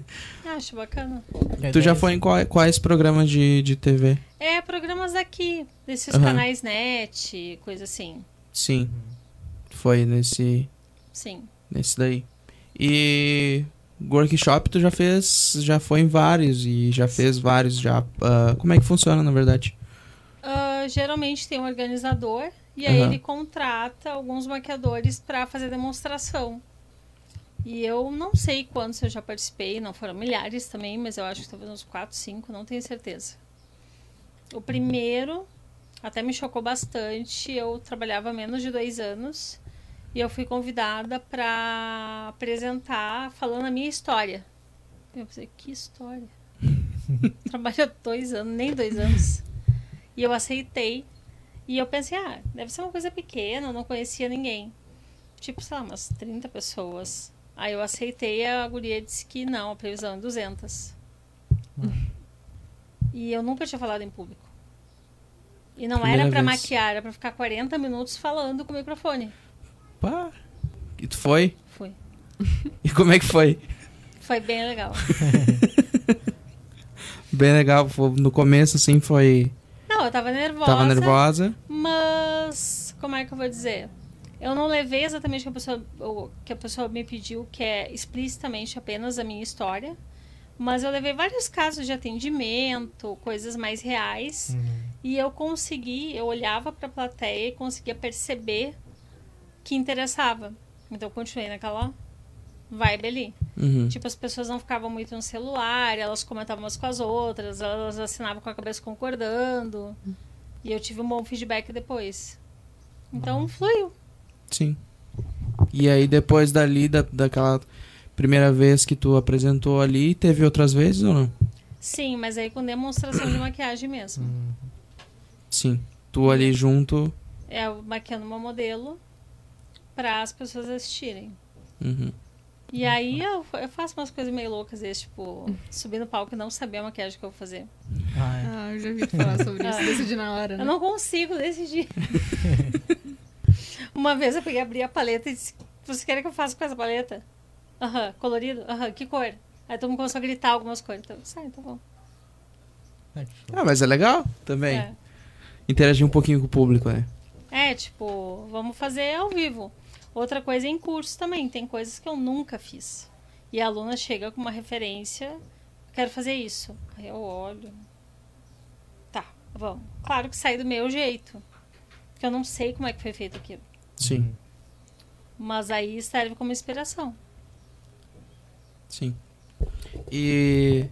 Acho bacana. Tu já foi em qual- quais programas de, de TV? É, programas daqui, desses Aham. canais net, coisa assim. Sim. Foi nesse, Sim. nesse daí. E workshop tu já fez, já foi em vários e já fez vários já. ah, como é que funciona, na verdade? Ah, geralmente tem um organizador e aí ele contrata alguns maquiadores para fazer demonstração. E eu não sei quantos eu já participei, não foram milhares também, mas eu acho que talvez uns 4, 5, não tenho certeza. O primeiro até me chocou bastante. Eu trabalhava há menos de dois anos e eu fui convidada para apresentar falando a minha história. Eu pensei, que história? Trabalho há dois anos, nem dois anos. E eu aceitei. E eu pensei, ah, deve ser uma coisa pequena, eu não conhecia ninguém. Tipo, sei lá, umas 30 pessoas. Aí eu aceitei, a guria disse que não, a previsão é 200. E eu nunca tinha falado em público. E não Primeira era pra vez. maquiar, era pra ficar 40 minutos falando com o microfone. Pá. E tu foi? Fui. E como é que foi? Foi bem legal. Bem legal. No começo, assim, foi. Não, eu tava nervosa. Tava nervosa. Mas, como é que eu vou dizer? Eu não levei exatamente o que a pessoa, o que a pessoa me pediu, que é explicitamente apenas a minha história. Mas eu levei vários casos de atendimento, coisas mais reais. E eu consegui, eu olhava pra plateia e conseguia perceber que interessava. Então eu continuei naquela vibe ali. Uhum. Tipo, as pessoas não ficavam muito no celular, elas comentavam umas com as outras, elas assinavam com a cabeça concordando. E eu tive um bom feedback depois. Então, fluiu. Sim. E aí, depois dali, da, daquela primeira vez que tu apresentou ali, teve outras vezes ou não? Sim, mas aí com demonstração de maquiagem mesmo. Sim. Tu ali junto. É, eu maquiando uma modelo para as pessoas assistirem. Uhum. E aí eu, eu faço umas coisas meio loucas, esse, tipo, subir no palco e não saber a maquiagem que eu vou fazer. Ah, é. Ah, eu já vi tu falar sobre isso. Ah. Decidi na hora, né? Eu não consigo decidir. Uma vez eu peguei, abri a paleta e disse: Você quer que eu faça com essa paleta? Aham, colorido? Aham, que cor? Aí todo mundo começou a gritar algumas cores. Então, sai, tá bom. Ah, mas é legal também. É. Interagir um pouquinho com o público, né? É, tipo, vamos fazer ao vivo. Outra coisa é em curso também. Tem coisas que eu nunca fiz. E a aluna chega com uma referência, quero fazer isso. Aí eu olho. Tá, vamos. Claro que sai do meu jeito. Porque eu não sei como é que foi feito aquilo. Sim, Mas aí serve como inspiração. sim. E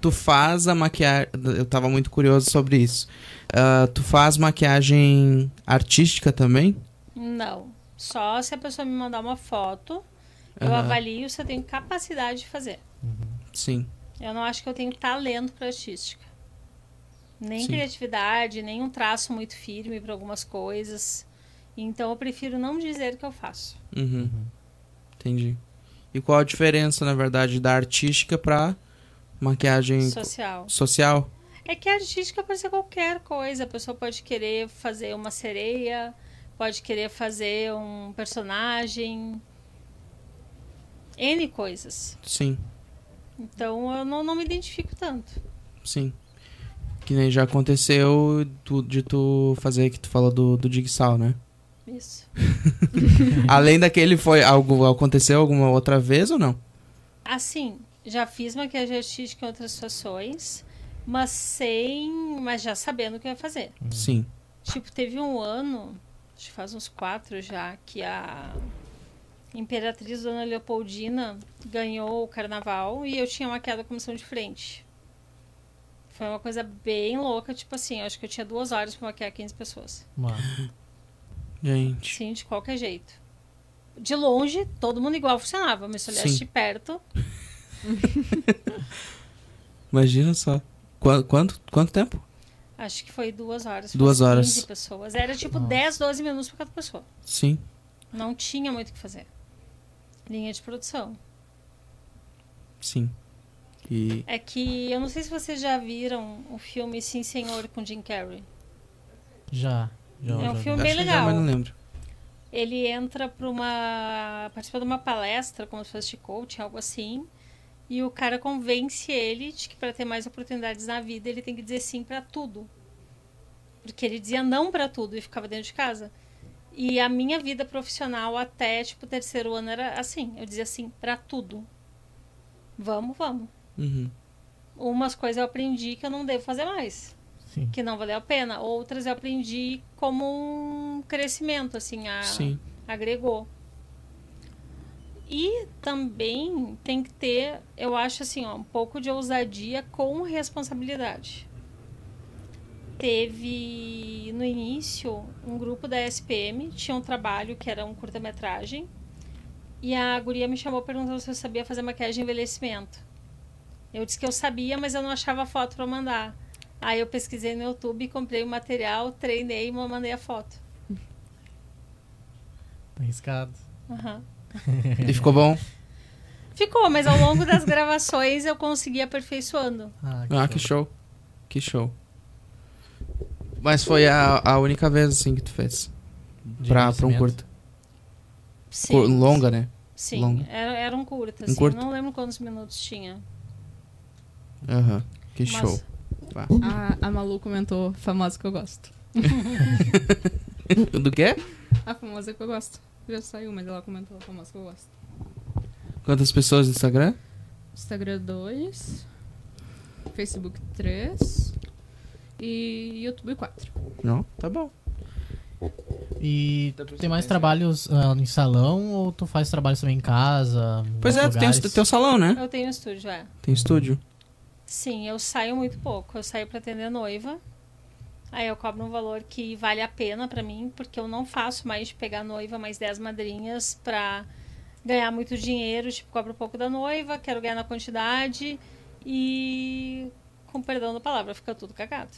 tu faz a maquiagem. Eu tava muito curioso sobre isso. Ah, tu faz maquiagem artística também? Não. Só se a pessoa me mandar uma foto, eu Aham. avalio se eu tenho capacidade de fazer. Sim. Eu não acho que eu tenho talento para artística. Nem Sim. criatividade, nem um traço muito firme para algumas coisas. Então eu prefiro não dizer que eu faço. Uhum. Entendi. E qual a diferença, na verdade, da artística pra maquiagem Social. social? É que a artística pode ser qualquer coisa. A pessoa pode querer fazer uma sereia, pode querer fazer um personagem. N coisas. Sim, Então eu não, não me identifico tanto. sim. Que nem já aconteceu de tu fazer que tu falou do, do Jigsaw, né? Isso. Além daquele, foi algo aconteceu alguma outra vez ou não? Assim, já fiz maquiagem artística em outras situações, mas sem. Mas já sabendo o que eu ia fazer. Sim. Tipo, teve um ano, acho que faz uns quatro já, que a Imperatriz Dona Leopoldina ganhou o carnaval e eu tinha maquiado a comissão de frente. Foi uma coisa bem louca, tipo assim, acho que eu tinha duas horas pra maquiar 15 pessoas. Mano. Gente. Sim, de qualquer jeito. De longe, todo mundo igual funcionava, mas se olhasse Sim. de perto, Imagina só. Qua- Quanto, quanto tempo? Acho que foi duas horas. Duas horas. 15 pessoas. Era tipo Nossa. 10, 12 minutos pra cada pessoa. Sim. Não tinha muito o que fazer. Linha de produção. Sim. Que... É que eu não sei se vocês já viram o filme Sim Senhor com Jim Carrey. Já. Já É um já filme bem que já, legal. mas não lembro. Ele entra para uma. participa de uma palestra, como se fosse de coaching, algo assim. E o cara convence ele de que para ter mais oportunidades na vida ele tem que dizer sim para tudo. Porque ele dizia não para tudo e ficava dentro de casa. E a minha vida profissional até tipo o terceiro ano era assim, eu dizia sim para tudo. Vamos, vamos. Uhum. Umas coisas eu aprendi que eu não devo fazer mais, Sim. que não valeu a pena. Outras eu aprendi como um crescimento, assim, a, Sim. agregou. E também tem que ter, eu acho assim, ó, um pouco de ousadia com responsabilidade. Teve no início um grupo da SPM, tinha um trabalho que era um curta-metragem, e a guria me chamou perguntando se eu sabia fazer maquiagem de envelhecimento. Eu disse que eu sabia, mas eu não achava foto para mandar. Aí eu pesquisei no YouTube, comprei o material, treinei e mandei a foto. Arriscado. Aham. E ficou bom? Ficou, mas ao longo das gravações eu consegui aperfeiçoando. Ah, Ah, que show. Que show. Mas foi a, a única vez assim que tu fez. De Pra, pra um curto. Sim. Cur- Longa, né? Sim, longa. era, era um curto, Um assim. curto? Não lembro quantos minutos tinha. Aham. Que Mas- show. Vá. A, a Malu comentou, famosa que eu gosto. Do quê? A famosa que eu gosto. Já saiu, mas ela comentou a famosa que eu gosto. Quantas pessoas no Instagram? Instagram 2, Facebook 3 e YouTube 4. Não? Tá bom. E tu tem mais trabalhos ah, em salão ou tu faz trabalhos também em casa? em Pois é, tu tem o teu salão, né? Eu tenho estúdio, é. Tem estúdio. Sim, eu saio muito pouco. Eu saio para atender noiva. Aí eu cobro um valor que vale a pena para mim, porque eu não faço mais de pegar noiva mais 10 madrinhas pra ganhar muito dinheiro. Tipo, cobro pouco da noiva, quero ganhar na quantidade e, com perdão da palavra, fica tudo cagado.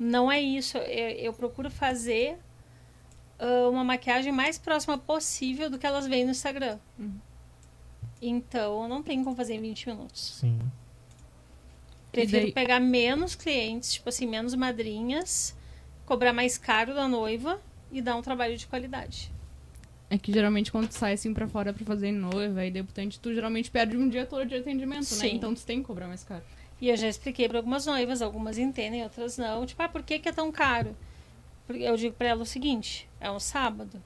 Não é isso. Eu, eu procuro fazer ah, uma maquiagem mais próxima possível do que elas veem no Instagram. Uhum. Então, eu não tenho como fazer em 20 minutos. Sim. Prefiro daí- pegar menos clientes, tipo assim, menos madrinhas, cobrar mais caro da noiva e dar um trabalho de qualidade. É que geralmente quando tu sai assim pra fora pra fazer noiva e debutante, tu geralmente perde um dia todo de atendimento, né? Sim. Então tu tem que cobrar mais caro. E eu já expliquei para algumas noivas, algumas entendem, outras não. Tipo, ah, por que, que é tão caro? Porque eu digo para ela o seguinte: é um sábado.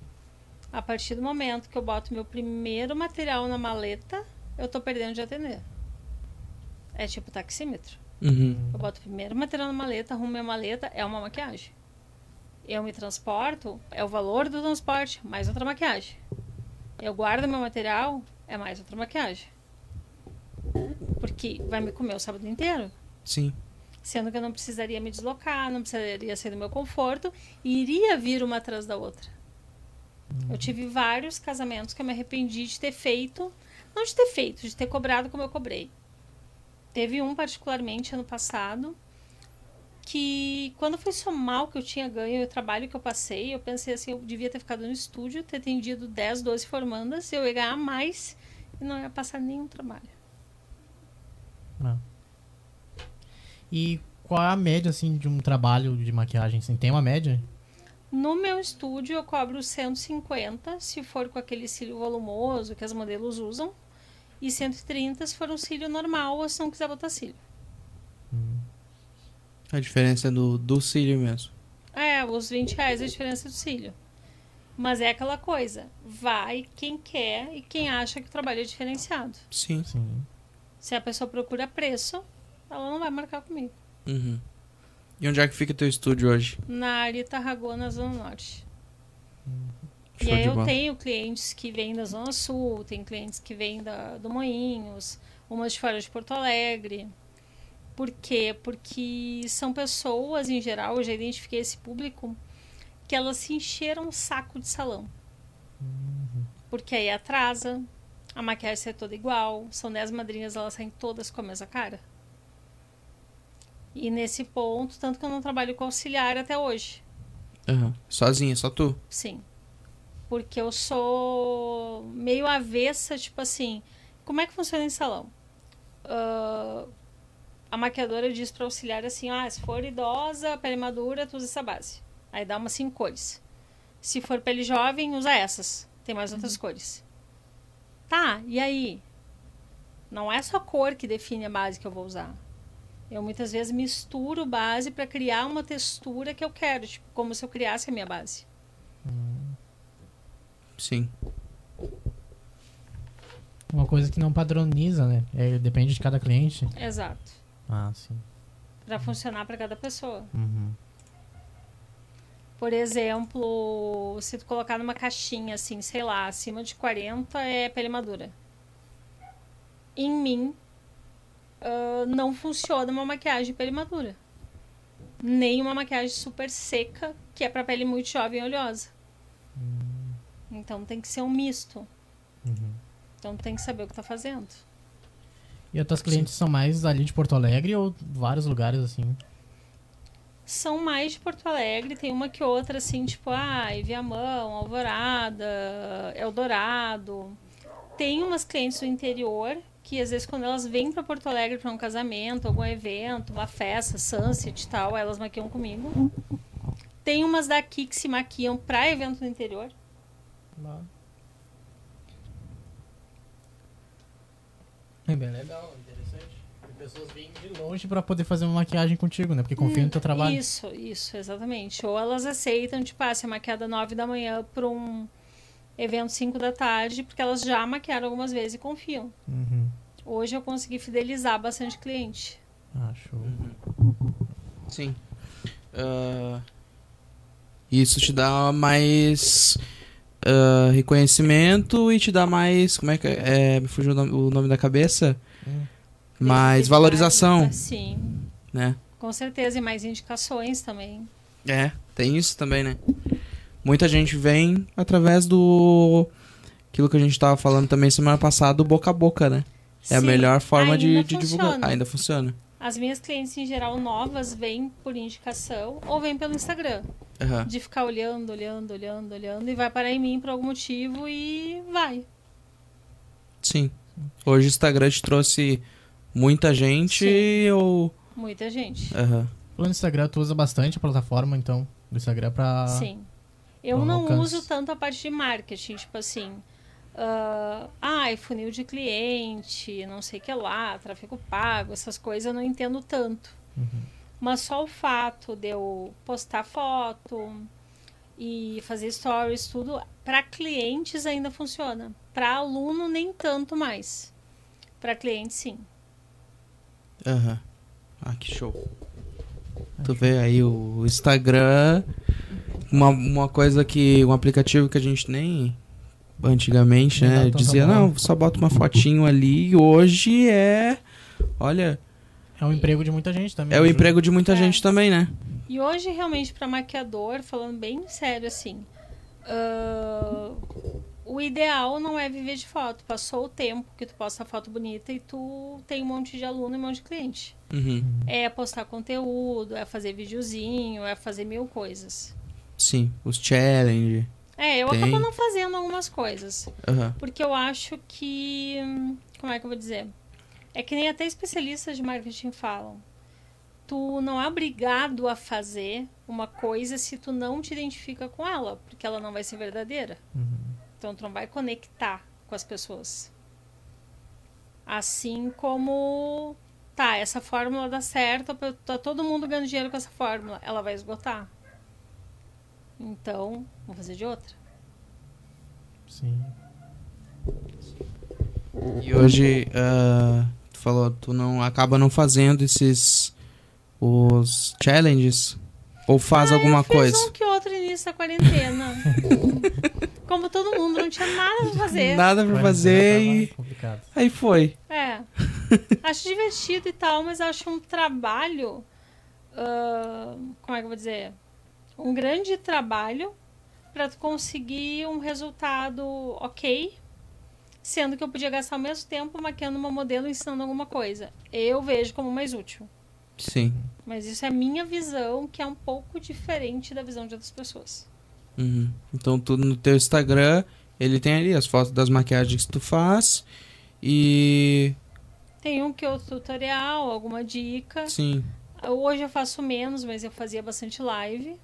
A partir do momento que eu boto meu primeiro material na maleta, eu tô perdendo de atender. É tipo taxímetro. Uhum. Eu boto o primeiro material na maleta, arrumo minha maleta, é uma maquiagem. Eu me transporto, é o valor do transporte, mais outra maquiagem. Eu guardo meu material, é mais outra maquiagem. Porque vai me comer o sábado inteiro. Sim. Sendo que eu não precisaria me deslocar, não precisaria sair do meu conforto, e iria vir uma atrás da outra. Eu tive vários casamentos que eu me arrependi de ter feito, não de ter feito, de ter cobrado como eu cobrei. Teve um particularmente ano passado que quando foi somar o que eu tinha ganho e o trabalho que eu passei, eu pensei assim, eu devia ter ficado no estúdio, ter atendido 10, 12 formandas, eu ia ganhar mais e não ia passar nenhum trabalho. E qual é a média, assim, de um trabalho de maquiagem? Assim? Tem uma média? No meu estúdio eu cobro 150 se for com aquele cílio volumoso que as modelos usam. E 130 se for um cílio normal ou se não quiser botar cílio. A diferença é do, do cílio mesmo. É, os 20 reais é a diferença do cílio. Mas é aquela coisa, vai quem quer e quem acha que o trabalho é diferenciado. Sim. Sim. Se a pessoa procura preço, ela não vai marcar comigo. Uhum. E onde é que fica teu estúdio hoje? Na área Tarragona, na Zona Norte. Show e aí eu bola. tenho clientes que vêm da Zona Sul, tem clientes que vêm da, do Moinhos, umas de fora de Porto Alegre. Por quê? Porque são pessoas, em geral, eu já identifiquei esse público, que elas se encheram um saco de salão. Porque aí atrasa, a maquiagem sai toda igual, são 10 madrinhas, elas saem todas com a mesma cara. E nesse ponto, tanto que eu não trabalho com auxiliar até hoje. Aham. Sozinha, só tu. Sim. Porque eu sou meio avessa, tipo assim, como é que funciona em salão? uh, a maquiadora diz para auxiliar assim: ah, se for idosa, pele madura, tu usa essa base. Aí dá umas cinco cores. Se for pele jovem, usa essas. Tem mais outras uhum. cores. Tá, e aí? Não é só cor que define a base que eu vou usar. Eu muitas vezes misturo base para criar uma textura que eu quero, tipo, como se eu criasse a minha base. Sim. Uma coisa que não padroniza, né? É, depende de cada cliente. Exato. Ah, sim. Para funcionar para cada pessoa. Uhum. Por exemplo, se tu colocar numa caixinha assim, sei lá, acima de 40 é pele madura. Em mim, uh, não funciona uma maquiagem pele madura. Nem uma maquiagem super seca, que é para pele muito jovem e oleosa. Então tem que ser um misto. Uhum. Então tem que saber o que tá fazendo. E as tuas clientes Sim. são mais ali de Porto Alegre ou vários lugares assim? São mais de Porto Alegre, tem uma que outra assim, tipo, ah, Viamão, Alvorada, Eldorado. Tem umas clientes do interior que às vezes quando elas vêm para Porto Alegre para um casamento, algum evento, uma festa, sunset e tal, elas maquiam comigo. Tem umas daqui que se maquiam para evento no interior. Não. É bem legal, interessante. E pessoas vêm de longe para poder fazer uma maquiagem contigo, né? Porque confiam hum, no teu trabalho. Isso, isso, exatamente. Ou elas aceitam, tipo, ah, ser maquiada 9 da manhã para um evento 5 da tarde, porque elas já maquiaram algumas vezes e confiam. Uhum. Hoje eu consegui fidelizar bastante cliente. Ah, show. Uhum. Sim. Uh, isso te dá mais uh, reconhecimento e te dá mais. Como é que é? é me fugiu o nome da cabeça? Hum. Mais valorização. Sim. Né? Com certeza, e mais indicações também. É, tem isso também, né? Muita gente vem através do. Aquilo que a gente estava falando também semana passada, boca a boca, né? É Sim, a melhor forma de, de divulgar. Ainda funciona. As minhas clientes, em geral, novas, vêm por indicação ou vêm pelo Instagram. Uhum. De ficar olhando, olhando, olhando, olhando e vai parar em mim por algum motivo e vai. Sim. Hoje o Instagram te trouxe muita gente Sim. ou. Muita gente. Uhum. No Instagram, tu usa bastante a plataforma, então, do Instagram pra. Sim. Eu não alcance. uso tanto a parte de marketing, tipo assim. Uh, ai, funil de cliente, não sei o que lá, tráfego pago, essas coisas eu não entendo tanto. Uhum. Mas só o fato de eu postar foto e fazer stories, tudo, para clientes ainda funciona. Para aluno, nem tanto mais. Para cliente, sim. Aham. Uhum. Ah, que show. Tu vê aí o Instagram, uma, uma coisa que. um aplicativo que a gente nem antigamente, né? Dizia, não, só bota uma fotinho ali. E hoje é. Olha. É um emprego de muita gente também. É o né? emprego de muita é. gente também, né? E hoje, realmente, para maquiador, falando bem sério assim. Uh, o ideal não é viver de foto. Passou o tempo que tu posta foto bonita e tu tem um monte de aluno e um monte de cliente. Uhum. É postar conteúdo, é fazer videozinho, é fazer mil coisas. Sim, os challenge. É, eu Tem. acabo não fazendo algumas coisas. Uhum. Porque eu acho que. Como é que eu vou dizer? É que nem até especialistas de marketing falam. Tu não é obrigado a fazer uma coisa se tu não te identifica com ela, porque ela não vai ser verdadeira. Uhum. Então tu não vai conectar com as pessoas. Assim como tá, essa fórmula dá certo, tá todo mundo ganhando dinheiro com essa fórmula, ela vai esgotar. Então, vamos fazer de outra. Sim. E hoje, uh, tu falou, tu não acaba não fazendo esses os challenges ou faz ah, alguma eu fiz coisa? um que outro início da quarentena. Como todo mundo, não tinha nada pra fazer. Nada pra fazer e aí foi. É. Acho divertido e tal, mas acho um trabalho uh, como é que eu vou dizer? Um grande trabalho para conseguir um resultado ok, sendo que eu podia gastar o mesmo tempo maquiando uma modelo ensinando alguma coisa. Eu vejo como mais útil. Sim. Mas isso é a minha visão, que é um pouco diferente da visão de outras pessoas. Uhum. Então, tudo no teu Instagram, ele tem ali as fotos das maquiagens que tu faz e Tem um que outro tutorial, alguma dica. Sim. Hoje eu faço menos, mas eu fazia bastante live.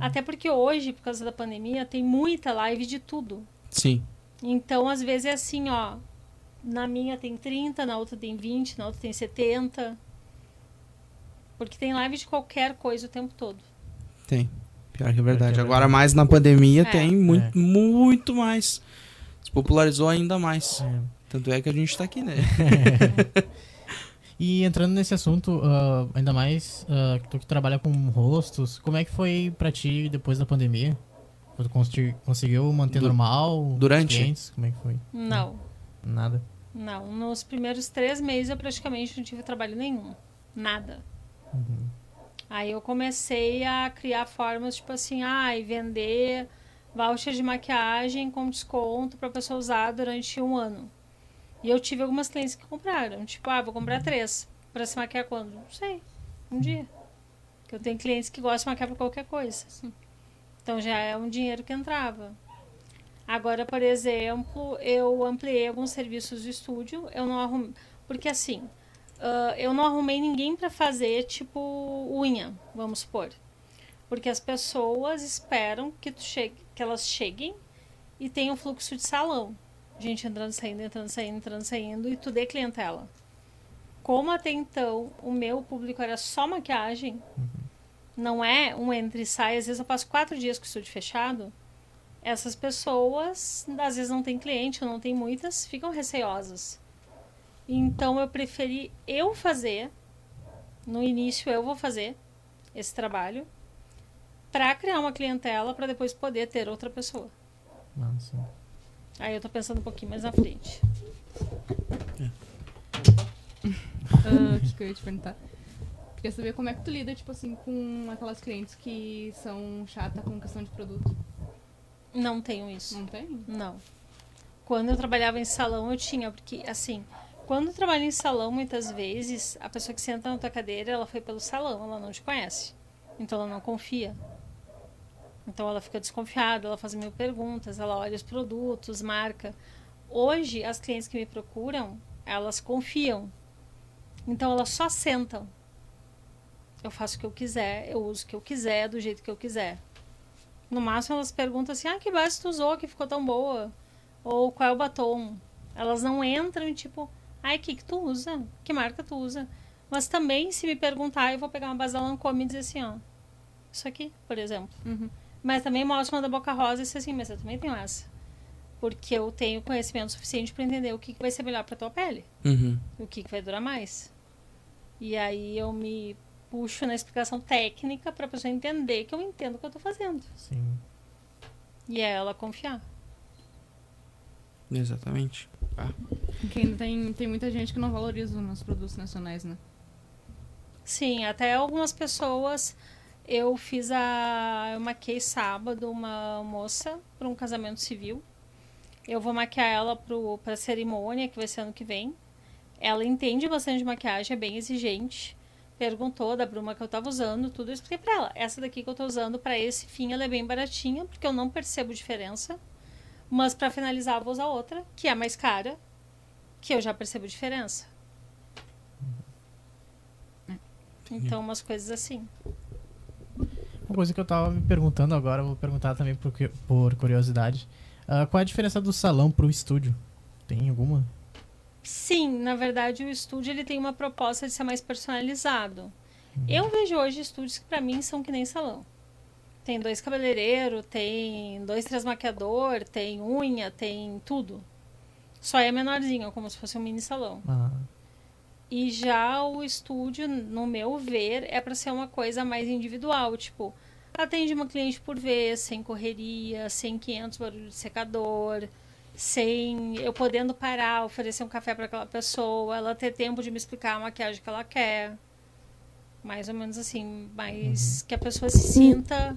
Até porque hoje, por causa da pandemia, tem muita live de tudo. Sim. Então, às vezes é assim, ó. Na minha tem 30, na outra tem 20, na outra tem 70. Porque tem live de qualquer coisa o tempo todo. Tem. Pior que é verdade. É Agora, mais na pandemia, É. tem muito, É. muito mais. Se popularizou ainda mais. É. Tanto é que a gente tá aqui, né? E entrando nesse assunto, ah, ainda mais ah, tu que trabalha com rostos, como é que foi pra ti depois da pandemia? Tu conseguiu manter Du- normal? durante? clientes? Como é que foi? Não, Nada. não. Nos primeiros três meses eu praticamente não tive trabalho nenhum. Nada. Uhum. Aí eu comecei a criar formas, tipo assim, ai, vender voucher de maquiagem com desconto pra pessoa usar durante um ano. E eu tive algumas clientes que compraram. Tipo, ah, vou comprar três. Pra se maquiar quando? Não sei. Um dia. Porque eu tenho clientes que gostam de maquiar pra qualquer coisa. Então já é um dinheiro que entrava. Agora, por exemplo, eu ampliei alguns serviços do estúdio. Eu não arrumei. Porque assim, ah, eu não arrumei ninguém pra fazer, tipo, unha, vamos supor. Porque as pessoas esperam que, tu chegue, que elas cheguem e tenham um fluxo de salão. Gente entrando, saindo, entrando, saindo, entrando, saindo, e tudo é clientela. Como até então o meu público era só maquiagem, não é um entre e sai, às vezes eu passo quatro dias com o estúdio fechado, essas pessoas, às vezes não tem cliente, ou não tem muitas, ficam receosas. Então eu preferi eu fazer, no início eu vou fazer esse trabalho, para criar uma clientela, para depois poder ter outra pessoa. Nossa. Aí eu tô pensando um pouquinho mais na frente. Ah, O que que eu ia te perguntar? Queria saber como é que tu lida, tipo assim, com aquelas clientes que são chata com questão de produto. Não tenho isso. Não tem? Não. Quando eu trabalhava em salão, eu tinha, porque assim, quando eu trabalho em salão, muitas vezes, a pessoa que senta na tua cadeira, ela foi pelo salão, ela não te conhece. Então ela não confia. Então ela fica desconfiada, ela faz mil perguntas, ela olha os produtos, marca. Hoje, as clientes que me procuram, elas confiam. Então elas só sentam. Eu faço o que eu quiser, eu uso o que eu quiser, do jeito que eu quiser. No máximo elas perguntam assim: ah, que base tu usou que ficou tão boa? Ou qual é o batom? Elas não entram tipo, ai, que que tu usa? Que marca tu usa? Mas também, se me perguntar, eu vou pegar uma base da Lancôme e dizer assim, ó, isso aqui, por exemplo. Uhum. Mas também mostro uma da Boca Rosa e dizer assim, mas eu também tenho essa. Porque eu tenho conhecimento suficiente para entender o que, que vai ser melhor para tua pele. Uhum. O que, que vai durar mais. E aí eu me puxo na explicação técnica para a pessoa entender que eu entendo o que eu tô fazendo. Sim. E é ela confiar. Exatamente. Porque ainda tem, tem muita gente que não valoriza os produtos nacionais, né? Sim, até algumas pessoas. Eu fiz a. Eu maquiei sábado uma moça para um casamento civil. Eu vou maquiar ela para a cerimônia, que vai ser ano que vem. Ela entende bastante de maquiagem, é bem exigente. Perguntou da bruma que eu tava usando, tudo eu expliquei pra ela. Essa daqui que eu tô usando para esse fim, ela é bem baratinha, porque eu não percebo diferença. Mas para finalizar, eu vou usar outra, que é mais cara, que eu já percebo diferença. Então, umas coisas assim. Uma coisa que eu tava me perguntando agora, vou perguntar também por, por curiosidade. Ah, qual é a diferença do salão pro estúdio? Tem alguma? Sim, na verdade o estúdio ele tem uma proposta de ser mais personalizado. Eu vejo hoje estúdios que pra mim são que nem salão. Tem dois cabeleireiros, tem dois, três maquiador, tem unha, tem tudo. Só é menorzinho, como se fosse um mini salão. Ah, E já o estúdio, no meu ver, é para ser uma coisa mais individual, tipo, atende uma cliente por vez, sem correria, sem 500 barulhos de secador, sem eu podendo parar, oferecer um café para aquela pessoa, ela ter tempo de me explicar a maquiagem que ela quer. Mais ou menos assim, mas que a pessoa se sinta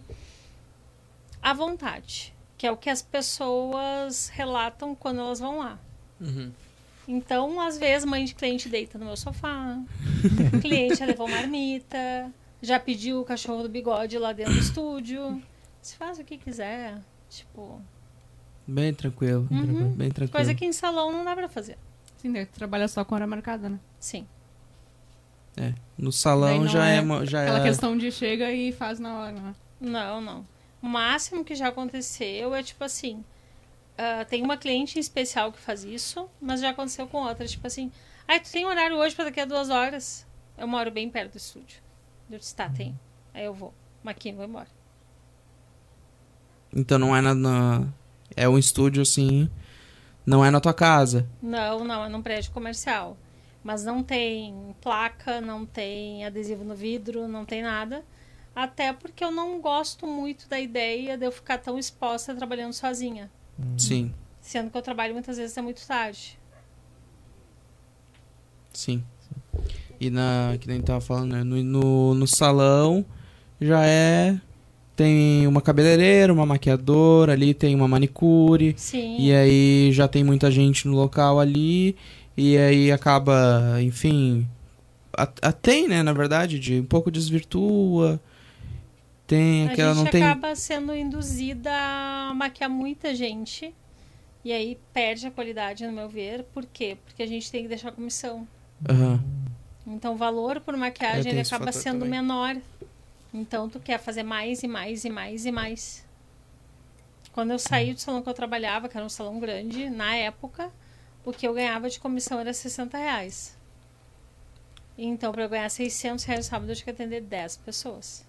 à vontade, que é o que as pessoas relatam quando elas vão lá. Uhum. Então, às vezes, mãe de cliente deita no meu sofá. cliente já levou marmita. Já pediu o cachorro do bigode lá dentro do estúdio. Se faz o que quiser. Tipo, Bem tranquilo. Uhum. Bem tranquilo. coisa que em salão não dá pra fazer. Sim, tu trabalha só com hora marcada, né? Sim. É. No salão já é é, já Aquela é questão de chega e faz na hora, né? Não, não. O máximo que já aconteceu é tipo assim. Ah, tem uma cliente em especial que faz isso, mas já aconteceu com outras. Tipo assim, ai, tu tem horário hoje pra daqui a duas horas? Eu moro bem perto do estúdio. Eu disse, tá, tem. Aí eu vou. Maquinho, vou embora. Então não é na, na- é um estúdio assim, não é na tua casa. Não, não, é num prédio comercial. Mas não tem placa, não tem adesivo no vidro, não tem nada. Até porque eu não gosto muito da ideia de eu ficar tão exposta trabalhando sozinha. Sim, Sendo que eu trabalho muitas vezes até muito tarde. sim. E na que nem tava falando, né? no, no, no salão já é tem uma cabeleireira, uma maquiadora, ali tem uma manicure. Sim. E aí já tem muita gente no local ali. E aí acaba, enfim. a- a- tem, né, na verdade, de um pouco desvirtua. Tem a gente não tem. acaba sendo induzida a maquiar muita gente. E aí perde a qualidade, no meu ver. Por quê? Porque a gente tem que deixar comissão. Aham. Então o valor por maquiagem ele acaba sendo também. menor. Então tu quer fazer mais e mais e mais e mais. Quando eu saí do salão que eu trabalhava, que era um salão grande, na época, o que eu ganhava de comissão era 60 reais. Então, para eu ganhar 600 reais no sábado, eu tinha que atender 10 pessoas.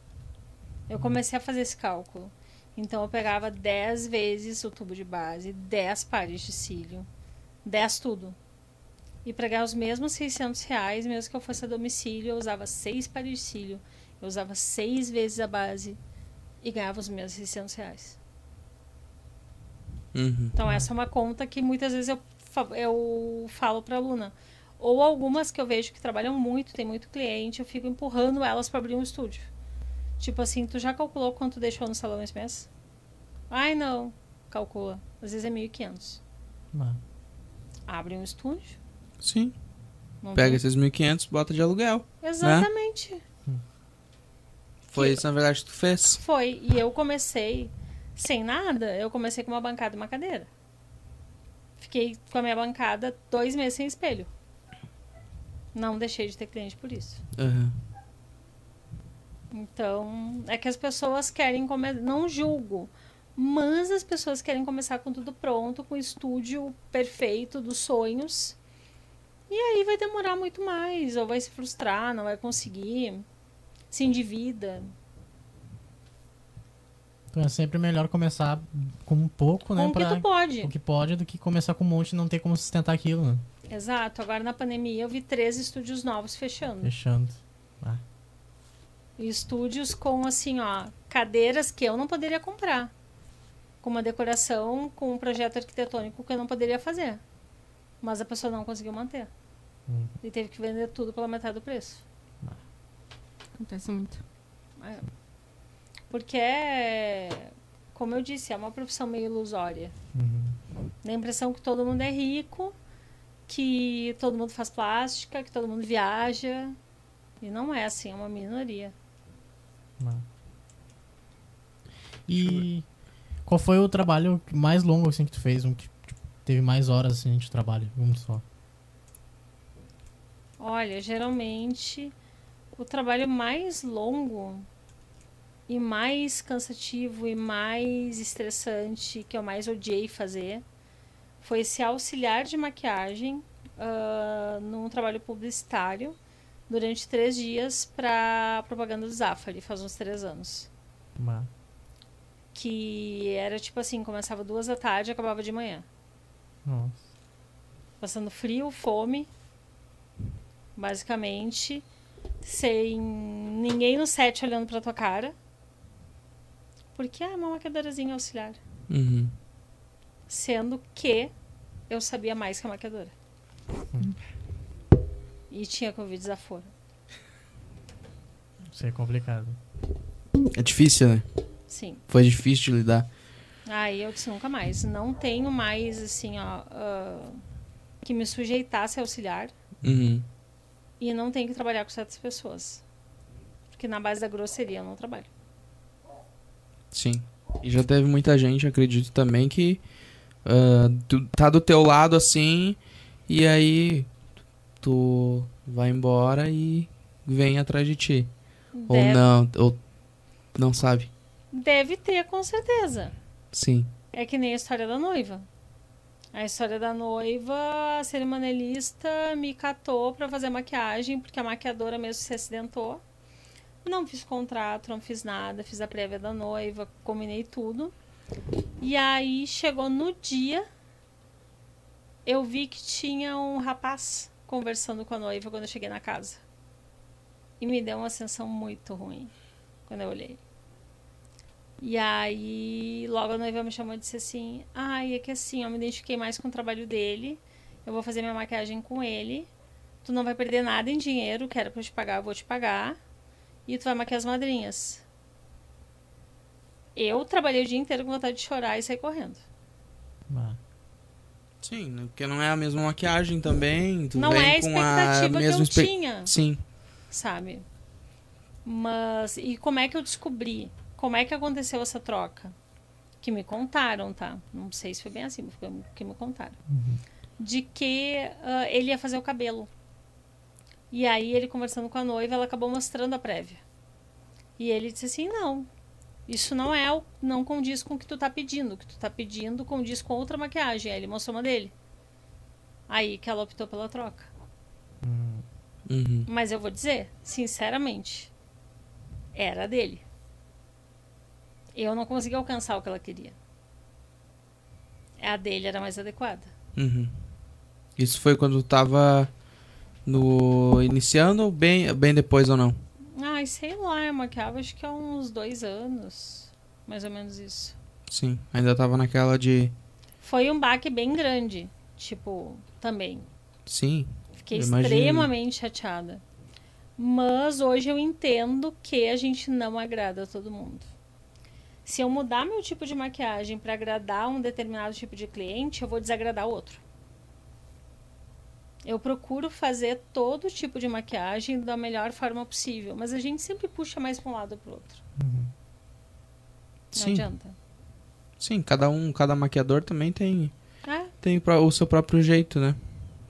Eu comecei a fazer esse cálculo. Então, eu pegava 10 vezes o tubo de base, 10 pares de cílio, 10 tudo. E para ganhar os mesmos 600 reais, mesmo que eu fosse a domicílio, eu usava 6 pares de cílio, eu usava 6 vezes a base e ganhava os mesmos 600 reais. Uhum. Então, essa é uma conta que muitas vezes eu, eu falo para aluna. Ou algumas que eu vejo que trabalham muito, tem muito cliente, eu fico empurrando elas para abrir um estúdio. Tipo assim, tu já calculou quanto deixou no salão esse mês? Ai, não. Calcula. Às vezes é 1.500. Ah, Abre um estúdio. Sim. não Pega tem- esses 1.500, bota de aluguel. Exatamente. Foi Que- isso, na verdade, que tu fez. Foi. E eu comecei sem nada. Eu comecei com uma bancada e uma cadeira. Fiquei com a minha bancada dois meses sem espelho. Não deixei de ter cliente por isso. Aham. Então, é que as pessoas querem começar. Não julgo. Mas as pessoas querem começar com tudo pronto, com o estúdio perfeito dos sonhos. E aí vai demorar muito mais, ou vai se frustrar, não vai conseguir, se endivida. Então é sempre melhor começar com um pouco, né? Com o que tu pode. o que pode, do que começar com um monte e não ter como sustentar aquilo, né? Exato. Agora na pandemia eu vi três estúdios novos fechando. Fechando. Estúdios com assim, ó, cadeiras que eu não poderia comprar. Com uma decoração, com um projeto arquitetônico que eu não poderia fazer. Mas a pessoa não conseguiu manter. Hum. E teve que vender tudo pela metade do preço. Acontece muito. É. Porque é, como eu disse, é uma profissão meio ilusória. Uhum. Dá a impressão que todo mundo é rico, que todo mundo faz plástica, que todo mundo viaja. E não é assim, é uma minoria. Ah. E qual foi o trabalho mais longo assim que tu fez? Um que tipo, teve mais horas assim, de trabalho? Um só. Olha, geralmente o trabalho mais longo e mais cansativo e mais estressante que eu mais odiei fazer foi ser auxiliar de maquiagem ah, num trabalho publicitário durante três dias para propaganda do Zafari, faz uns três anos. Ah. Que era tipo assim, começava duas da tarde e acabava de manhã. Nossa. passando frio, fome, basicamente, sem ninguém no set olhando pra tua cara. Porque ah, é uma maquiadorazinha auxiliar. Uhum. Sendo que eu sabia mais que a maquiadora. E tinha Covid desaforo. Isso é complicado. É difícil, né? Sim. Foi difícil de lidar. Aí eu disse nunca mais. Não tenho mais, assim, ó, ah, que me sujeitasse a auxiliar. Uhum. E não tenho que trabalhar com certas pessoas. Porque na base da grosseria eu não trabalho. Sim. E já teve muita gente, acredito também, que ah, tu- tá do teu lado assim E aí tu vai embora e vem atrás de ti. Ou Deve- não, ou não sabe. Deve ter, com certeza. Sim. É que nem a história da noiva. A história da noiva, a cerimonialista me catou pra fazer maquiagem, porque a maquiadora mesmo se acidentou. Não fiz contrato, não fiz nada, fiz a prévia da noiva, combinei tudo. E aí chegou no dia, eu vi que tinha um rapaz conversando com a noiva quando eu cheguei na casa. E me deu uma sensação muito ruim quando eu olhei. E aí, logo a noiva me chamou e disse assim: Ai, é que assim, eu me identifiquei mais com o trabalho dele. Eu vou fazer minha maquiagem com ele. Tu não vai perder nada em dinheiro, que pra eu te pagar, eu vou te pagar. E tu vai maquiar as madrinhas. Eu trabalhei o dia inteiro com vontade de chorar e sair correndo. Bah. Sim, né, porque não é a mesma maquiagem também. Tu não é a com expectativa que mesma eu tinha, Sim. sabe? Mas, e como é que eu descobri? Como é que aconteceu essa troca? Que me contaram, tá? Não sei se foi bem assim, mas foi o que me contaram. De que ah, ele ia fazer o cabelo. E aí, ele conversando com a noiva, ela acabou mostrando a prévia. E ele disse assim: não, isso não é o, não condiz com o que tu tá pedindo. O que tu tá pedindo condiz com outra maquiagem. Aí ele mostrou uma dele. Aí que ela optou pela troca. Uhum. Mas eu vou dizer, sinceramente, era dele. Eu não consegui alcançar o que ela queria. A dele era mais adequada. Uhum. Isso foi quando tu tava no iniciando ou bem, bem depois ou não? Ai, sei lá, eu maquiava acho que há uns dois anos. Mais ou menos isso. Sim, ainda tava naquela de Foi um baque bem grande. Tipo, também. sim. Fiquei extremamente chateada. Mas hoje eu entendo que a gente não agrada a todo mundo. Se eu mudar meu tipo de maquiagem para agradar um determinado tipo de cliente, eu vou desagradar outro. Eu procuro fazer todo tipo de maquiagem da melhor forma possível, mas a gente sempre puxa mais para um lado ou para outro. Não Sim. adianta. Sim, cada um, cada maquiador também tem É, tem o seu próprio jeito, né?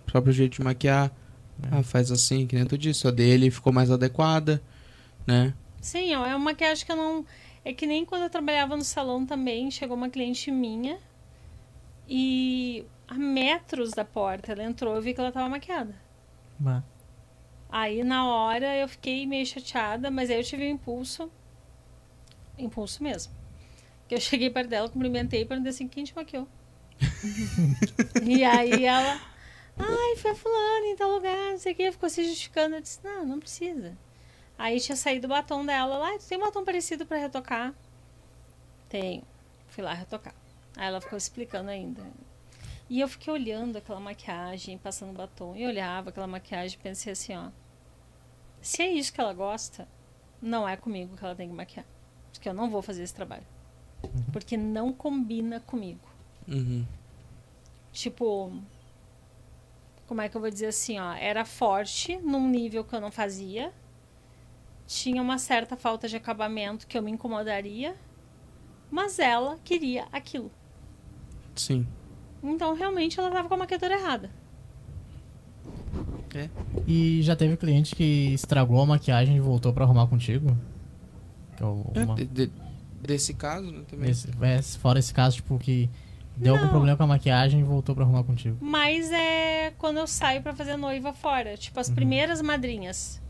O próprio jeito de maquiar. Ah, faz assim, que nem tu disse, a dele ficou mais adequada, né? Sim, é uma maquiagem que eu não. É que nem quando eu trabalhava no salão também, chegou uma cliente minha e a metros da porta ela entrou, eu vi que ela tava maquiada. Bah. Aí na hora eu fiquei meio chateada, mas aí eu tive um impulso. Impulso mesmo. Que eu cheguei perto dela, cumprimentei e perguntei assim: quem te maquiou? e aí ela. Ai, foi a fulana em tal lugar, não sei o que, ficou se justificando. Eu disse: não, não precisa. Aí tinha saído o batom dela lá, tu tem um batom parecido pra retocar? Tenho. Fui lá retocar. Aí ela ficou explicando ainda. E eu fiquei olhando aquela maquiagem, passando batom. E olhava aquela maquiagem e pensei assim, ó. Se é isso que ela gosta, não é comigo que ela tem que maquiar. Porque eu não vou fazer esse trabalho. Porque não combina comigo. Uhum. Tipo, como é que eu vou dizer assim, ó? Era forte num nível que eu não fazia. Tinha uma certa falta de acabamento que eu me incomodaria. Mas ela queria aquilo. Sim. Então, realmente, ela tava com a maquiadora errada. E já teve cliente que estragou a maquiagem e voltou pra arrumar contigo? Que é É, uma- de- de- desse caso, né, também. esse- é, fora esse caso, tipo, que deu algum Não. problema com a maquiagem e voltou pra arrumar contigo. Mas é quando eu saio pra fazer noiva fora. Tipo, as primeiras madrinhas.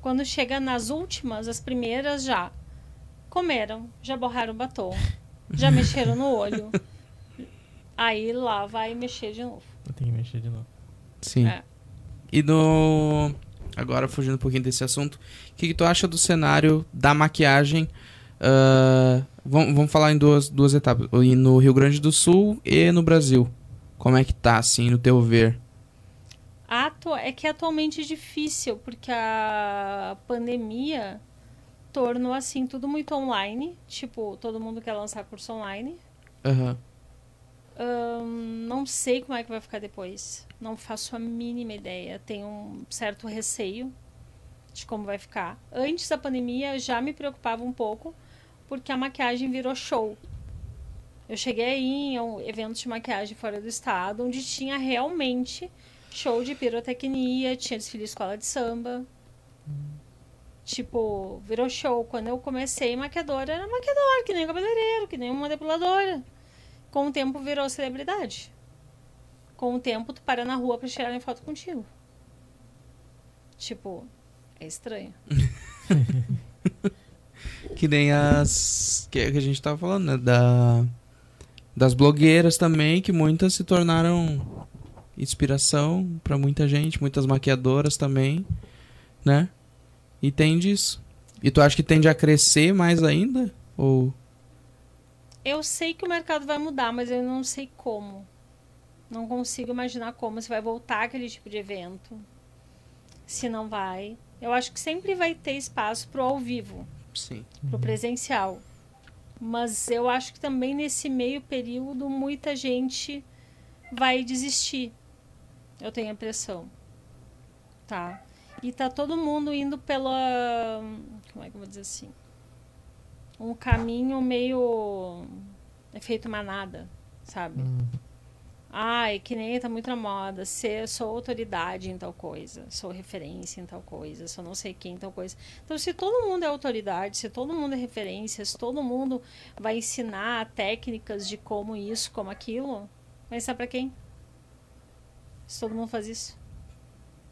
Quando chega nas últimas, as primeiras já comeram, já borraram o batom, já mexeram no olho. Aí lá vai mexer de novo. Eu tenho que mexer de novo. Sim. É. E no. Agora, fugindo um pouquinho desse assunto, o que, que tu acha do cenário da maquiagem? ah, vamos, vamos falar em duas, duas etapas. No Rio Grande do Sul e no Brasil. Como é que tá, assim, no teu ver? Atu é que atualmente é difícil, porque a pandemia tornou assim tudo muito online. Tipo, todo mundo quer lançar curso online. Aham. Ahn, não sei como é que vai ficar depois. Não faço a mínima ideia. Tenho um certo receio de como vai ficar. Antes da pandemia eu já me preocupava um pouco, porque a maquiagem virou show. Eu cheguei em eventos de maquiagem fora do estado, onde tinha realmente show de pirotecnia, tinha desfile de escola de samba. Hum. Tipo, virou show. Quando eu comecei, maquiadora era maquiadora, que nem cabeleireiro, que nem uma depiladora. Com o tempo virou celebridade. Com o tempo, tu para na rua pra tirarem foto contigo. Tipo, é estranho. que nem as. Que, a gente tava falando, né? Da, das blogueiras também, que muitas se tornaram inspiração para muita gente, muitas maquiadoras também, né? E tem disso. E tu acha que tende a crescer mais ainda? Ou. Eu sei que o mercado vai mudar, mas eu não sei como. Não consigo imaginar como. Se vai voltar aquele tipo de evento. Se não vai. Eu acho que sempre vai ter espaço pro ao vivo. Sim. Pro presencial. Mas eu acho que também nesse meio período muita gente vai desistir. Eu tenho a impressão. Tá? E tá todo mundo indo pela. Como é que eu vou dizer assim? Um caminho meio. Efeito manada, sabe? Uhum. Ai, que nem tá muito na moda. Ser, sou autoridade em tal coisa. Sou referência em tal coisa. Sou não sei quem em tal coisa. Então, se todo mundo é autoridade, se todo mundo é referência, se todo mundo vai ensinar técnicas de como isso, como aquilo, vai ensinar pra quem? Se todo mundo faz isso.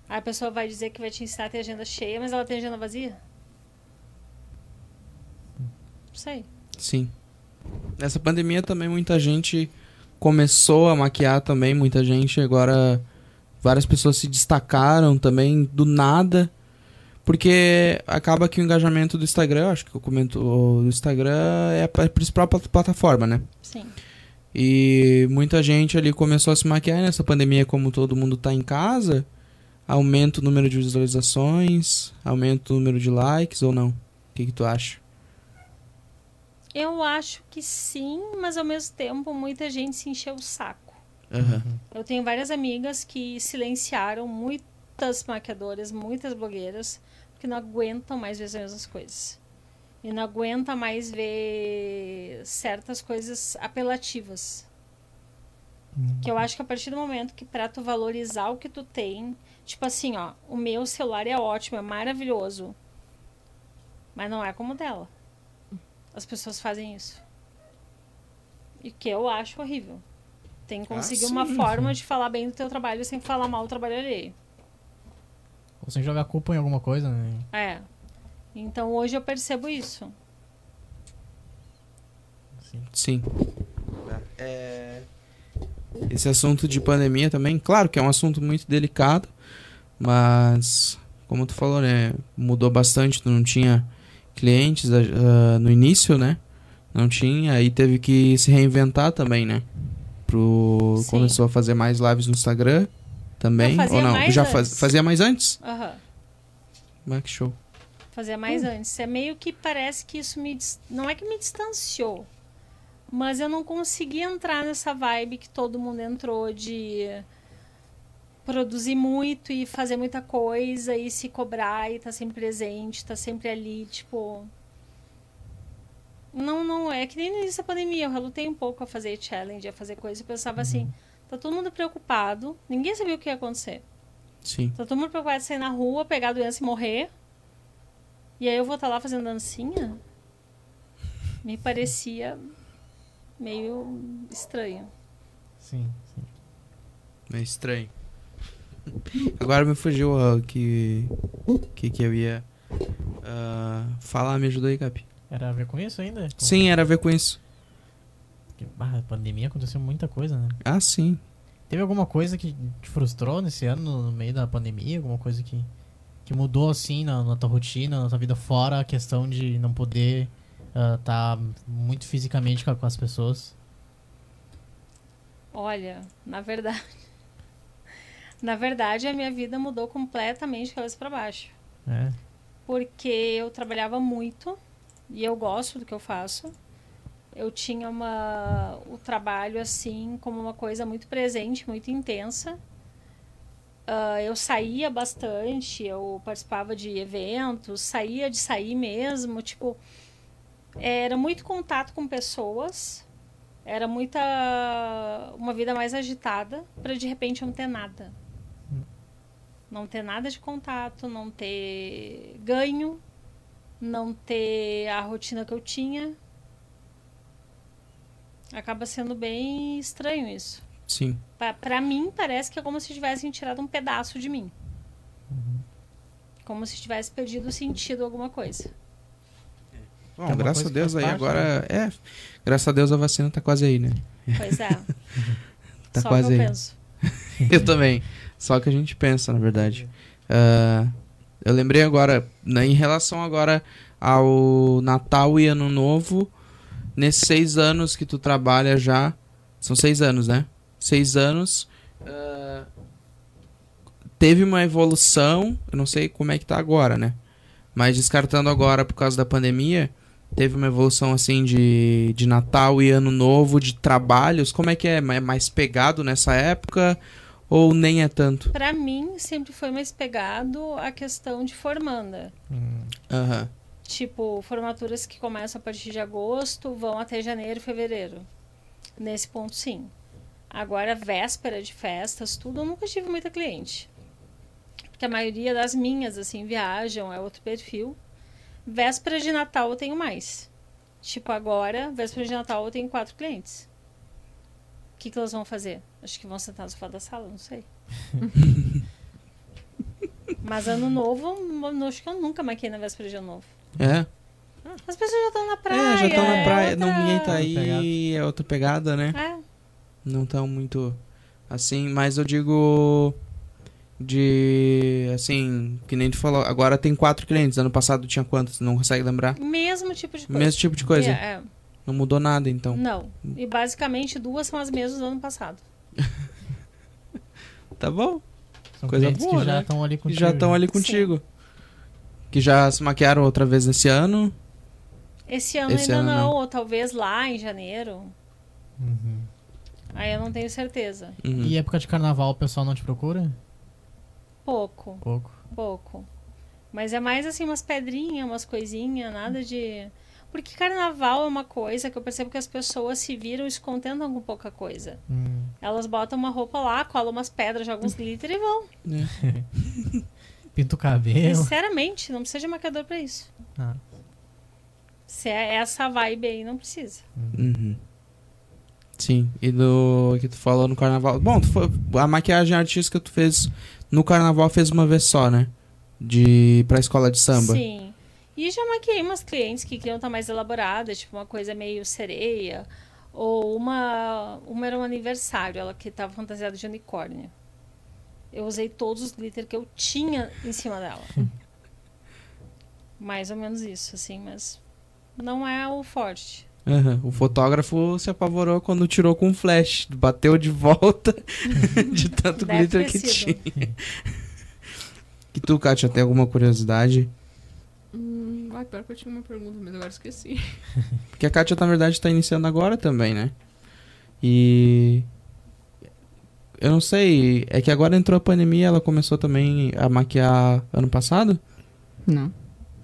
Aí a pessoa vai dizer que vai te ensinar a ter agenda cheia, mas ela tem agenda vazia? Sei. Sim. Nessa pandemia também muita gente começou a maquiar também, muita gente agora várias pessoas se destacaram também do nada, porque acaba que o engajamento do Instagram, acho que eu comento, do Instagram é a principal plataforma, né? Sim. E muita gente ali começou a se maquiar nessa pandemia, como todo mundo tá em casa, aumenta o número de visualizações, aumenta o número de likes ou não? O que, que tu acha? Eu acho que sim, mas ao mesmo tempo muita gente se encheu o saco. Uhum. Eu tenho várias amigas que silenciaram muitas maquiadoras, muitas blogueiras, porque não aguentam mais ver as mesmas coisas. E não aguenta mais ver certas coisas apelativas. Uhum. Que eu acho que a partir do momento que pra tu valorizar o que tu tem, Tipo assim, ó, o meu celular é ótimo, é maravilhoso. Mas não é como o dela. As pessoas fazem isso. E que eu acho horrível. Tem que conseguir ah, sim, uma forma sim. de falar bem do teu trabalho sem falar mal do trabalho alheio. Ou sem jogar culpa em alguma coisa, né? É. Então hoje eu percebo isso. Sim. Sim. É... Esse assunto de pandemia também, claro que é um assunto muito delicado, mas, como tu falou, né? Mudou bastante, tu não tinha clientes uh, no início, né? Não tinha, aí teve que se reinventar também, né? Pro... Sim. Começou a fazer mais lives no Instagram também. Não, ou não? Já faz... fazia mais antes? Aham. Uhum. que show. Fazia mais hum. antes. É meio que parece que isso me. Não é que me distanciou. Mas eu não consegui entrar nessa vibe que todo mundo entrou de produzir muito e fazer muita coisa e se cobrar e estar tá sempre presente, estar tá sempre ali, tipo. Não, não, é que nem no início da pandemia, eu relutei um pouco a fazer challenge, a fazer coisa, eu pensava assim, uhum. tá todo mundo preocupado, ninguém sabia o que ia acontecer. Sim. Tá todo mundo preocupado de sair na rua, pegar a doença e morrer. E aí eu vou estar tá lá fazendo dancinha? Me parecia meio estranho. Sim, sim. É estranho. Agora me fugiu o que, que, que eu ia uh, falar. Me ajudou aí, Capi. Era a ver com isso ainda? Com... Sim, era a ver com isso. Ah, a pandemia aconteceu muita coisa, né? Ah, sim. Teve alguma coisa que te frustrou nesse ano, no meio da pandemia? Alguma coisa que, que mudou, assim, na, na tua rotina, na tua vida fora? A questão de não poder estar uh, tá muito fisicamente com, com as pessoas? Olha, na verdade... Na verdade, a minha vida mudou completamente de cabeça para baixo. É. Porque eu trabalhava muito e eu gosto do que eu faço. Eu tinha uma, o trabalho assim como uma coisa muito presente, muito intensa. Uh, eu saía bastante, eu participava de eventos, saía de sair mesmo, tipo, era muito contato com pessoas, Era muita. Uma vida mais agitada para de repente não ter nada. Não ter nada de contato, não ter ganho, não ter a rotina que eu tinha. Acaba sendo bem estranho isso. Sim. Pa- Pra mim, parece que é como se tivessem tirado um pedaço de mim. Como se tivesse perdido o sentido alguma coisa. Bom, uma graças a Deus aí parte, agora. É. Graças a Deus a vacina tá quase aí, né? Pois é. Tá Só quase que eu aí. penso. Eu também. Só que a gente pensa, na verdade. Ah, eu lembrei agora, né, em relação agora ao Natal e Ano Novo, nesses seis anos que tu trabalha já, são seis anos, né? Seis anos, ah, teve uma evolução, eu não sei como é que tá agora, né? Mas descartando agora por causa da pandemia, teve uma evolução assim de, de Natal e Ano Novo, de trabalhos, como é que é? É mais pegado nessa época ou nem é tanto? Pra mim, sempre foi mais pegado a questão de formanda. Hum. Tipo, formaturas que começam a partir de agosto, vão até janeiro e fevereiro. Nesse ponto, sim. Agora, véspera de festas, tudo, eu nunca tive muita cliente. Porque a maioria das minhas, assim, viajam, é outro perfil. Véspera de Natal eu tenho mais. Tipo, agora, véspera de Natal eu tenho quatro clientes. O que, que elas vão fazer? Acho que vão sentar no sofá da sala, não sei. Mas ano novo, eu acho que eu nunca maquiei na véspera de ano novo. É. As pessoas já estão na praia. é, já estão na é praia, outra- não, ninguém tá aí, é outra pegada, né? É, Não tão muito assim, mas eu digo de assim, que nem tu falou, agora tem quatro clientes, ano passado tinha quantos? Não consegue lembrar? mesmo tipo de coisa. Mesmo tipo de coisa. É, é. Não mudou nada, então. Não. E basicamente duas são as mesmas do ano passado. Tá bom? são Coisa boa, que já né? estão ali Que contigo. já estão ali Sim. contigo. Que já se maquiaram outra vez nesse ano. Esse ano Esse ainda ano não, não. ou talvez lá em janeiro. Uhum. Aí eu não tenho certeza. Uhum. E época de carnaval o pessoal não te procura? Pouco, Pouco. pouco. Mas é mais assim umas pedrinhas, umas coisinhas, nada de. Porque carnaval é uma coisa que eu percebo que as pessoas se viram e se contentam com pouca coisa. Hum. Elas botam uma roupa lá, colam umas pedras, jogam uns glitter e vão. É. Pinta o cabelo. Sinceramente, não precisa de maquiador pra isso. Ah. Se é essa vibe aí, não precisa. Uhum. Sim, e do que tu falou no carnaval. Bom, tu foi- a maquiagem artística que tu fez no carnaval fez uma vez só, né? De pra escola de samba. Sim. E já maquiei umas clientes que queriam estar mais elaboradas, tipo uma coisa meio sereia. Ou uma. Uma era um aniversário, ela que estava fantasiada de unicórnio. Eu usei todos os glitter que eu tinha em cima dela. Mais ou menos isso, assim, mas não é o forte. Aham. O fotógrafo se apavorou quando tirou com flash. Bateu de volta de tanto Deve glitter ter que sido. tinha. E tu, Kátia, tem alguma curiosidade? Hum, ai, pior que eu tinha uma pergunta, mas agora esqueci. Porque a Kátia, na verdade, tá iniciando agora também, né? E. Eu não sei, é que agora entrou a pandemia, ela começou também a maquiar ano passado? Não.